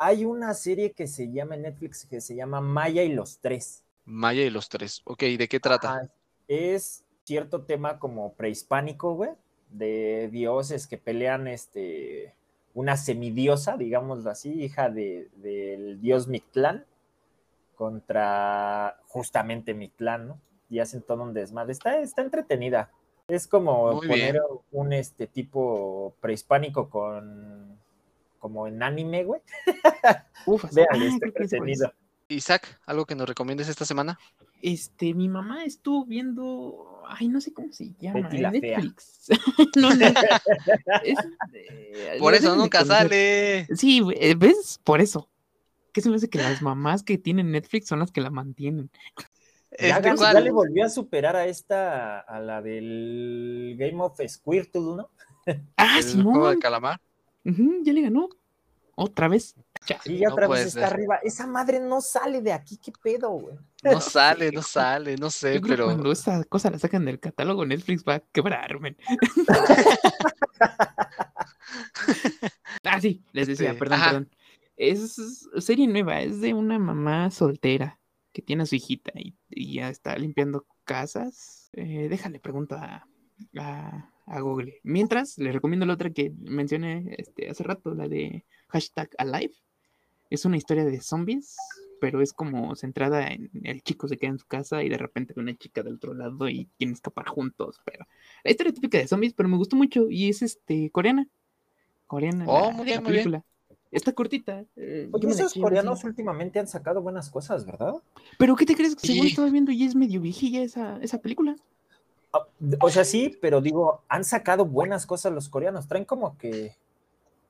Hay una serie que se llama en Netflix que se llama Maya y los Tres. Maya y los tres. Ok, ¿de qué trata? Ajá, Es cierto tema como prehispánico, güey, de dioses que pelean, este, una semidiosa, digámoslo así, hija de- del dios Mictlán, contra justamente Mictlán, ¿no? Y hacen todo un desmadre. Está, está entretenida. Es como Muy poner bien. un este tipo prehispánico con como en anime, güey. <laughs> Uf, Véale, está creo que es por eso. entretenido. Isaac, ¿algo que nos recomiendes esta semana? Este, mi mamá estuvo viendo, ay, no sé cómo se llama, Betty en. Netflix. <laughs> no, no. es, <laughs> eh, Por eso nunca conocer. sale. Sí, eh, ¿ves? Por eso. ¿Qué se me hace que las mamás que tienen Netflix son las que la mantienen? Ya, Este, ¿cuál? ya le volvió a superar a esta, a la del Game of Squirtle, ¿no? Ah, ¿El juego de Simón. Ujú, ya le ganó. Otra vez. Chale. Sí, No otra vez está ser. arriba. Esa madre no sale de aquí, qué pedo, güey. No sale, no sale, no sé, Yo creo que pero cuando esa cosa la sacan del catálogo, Netflix va a quebrar, men. <laughs> ah, sí, les decía, Este, perdón, ajá. perdón. Es serie nueva, es de una mamá soltera que tiene a su hijita y, y ya está limpiando casas. Eh, déjale, pregunto a, a, a Google. Mientras, le recomiendo la otra que mencioné este, hace rato, la de hashtag Alive. Es una historia de zombies, pero es como centrada en el chico se queda en su casa y de repente ve una chica del otro lado y quieren escapar juntos. Pero la historia típica de zombies, pero me gustó mucho y es este coreana. Coreana. Oh, la- muy bien, la muy bien. película. Está cortita. eh, Oye, esos coreanos últimamente han sacado buenas cosas, ¿verdad? Pero ¿qué te crees? Según Sí. estaba viendo, ya es medio viejilla esa, esa película. O sea, sí, pero digo, han sacado buenas cosas los coreanos. Traen como que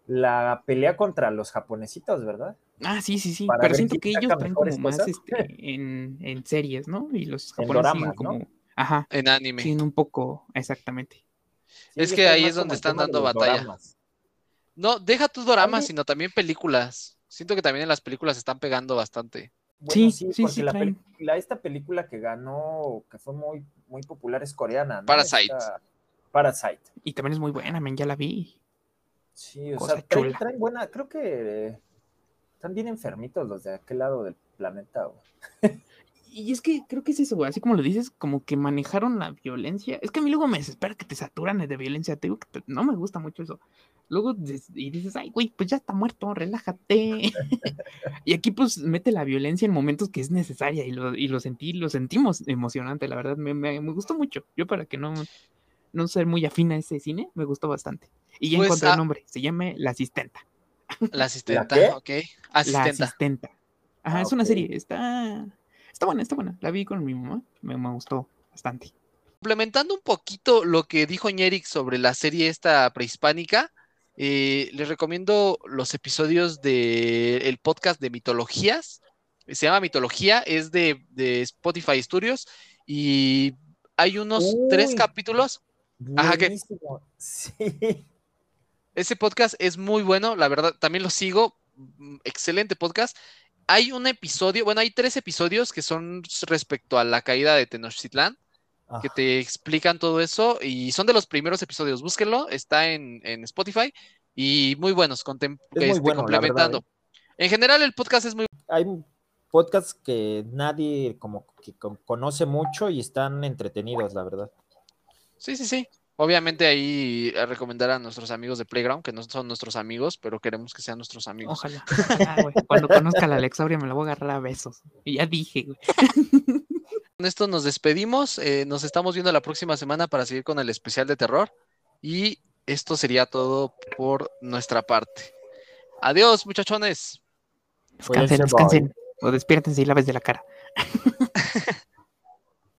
la pelea contra los japonesitos, ¿verdad? Ah, sí, sí, sí. Para Pero siento que ellos traen como más este, en, en series, ¿no? Y los japoneses siguen doramas, ¿no? como. Ajá. en anime. Siguen un poco, exactamente. Sí, Es que ahí es donde están dando batalla. doramas. No, deja tus doramas, También- sino también películas. Siento que también en las películas están pegando bastante. Bueno, Sí, sí, sí, porque sí la, traen. película- esta película que ganó, que fue muy, muy popular, es coreana, ¿no? Parasite. Esta- Parasite. Y también es muy buena, men, ya la vi. Sí, o Cosa sea, traen, buena, creo que eh, están bien enfermitos los de aquel lado del planeta, güey. <laughs> Y es que creo que es eso, güey, así como lo dices, como que manejaron la violencia. Es que a mí luego me desespera que te saturan de violencia, te digo que te- no me gusta mucho eso. Luego des- y dices, ay, güey, pues ya está muerto, relájate. <laughs> y aquí pues mete la violencia en momentos que es necesaria y lo, y lo sentí, lo sentimos emocionante, la verdad, me, me- me gustó mucho. Yo para que no, no ser muy afín a ese cine, me gustó bastante. Y ya Pues, encontré ah- el nombre, se llama La Asistenta. La asistenta, qué? ok. La Asistenta. Asistenta. Ajá, Ah, es una ok. serie, está, está buena, está buena. La vi con mi mamá, me, me gustó bastante. Complementando un poquito lo que dijo Ñeric sobre la serie esta prehispánica, eh, les recomiendo los episodios del podcast de mitologías. Se llama Mitología, es de, de Spotify Studios y hay unos tres capítulos. Ajá. Buenísimo. Sí. Ese podcast es muy bueno, la verdad, también lo sigo. mm, Excelente podcast. Hay un episodio, bueno, hay tres episodios que son respecto a la caída de Tenochtitlán. que te explican todo eso y son de los primeros episodios. Búsquenlo, está en, en Spotify y muy buenos, Es este, bueno, complementando. verdad, ¿eh? En general, el podcast es muy Hay podcasts que nadie como que con- conoce mucho y están entretenidos, la verdad. Sí, sí, sí. Obviamente ahí a recomendar a nuestros amigos de Playground, que no son nuestros amigos, pero queremos que sean nuestros amigos. Ojalá. ojalá, güey. Cuando conozca a la Alexauria me la voy a agarrar a besos. Y ya dije, güey. <laughs> Con esto nos despedimos. eh, nos estamos viendo la próxima semana para seguir con el especial de terror. Y esto sería todo por nuestra parte. Adiós, muchachones. Descansen, descansen. O despiértense y laves de la cara. <laughs>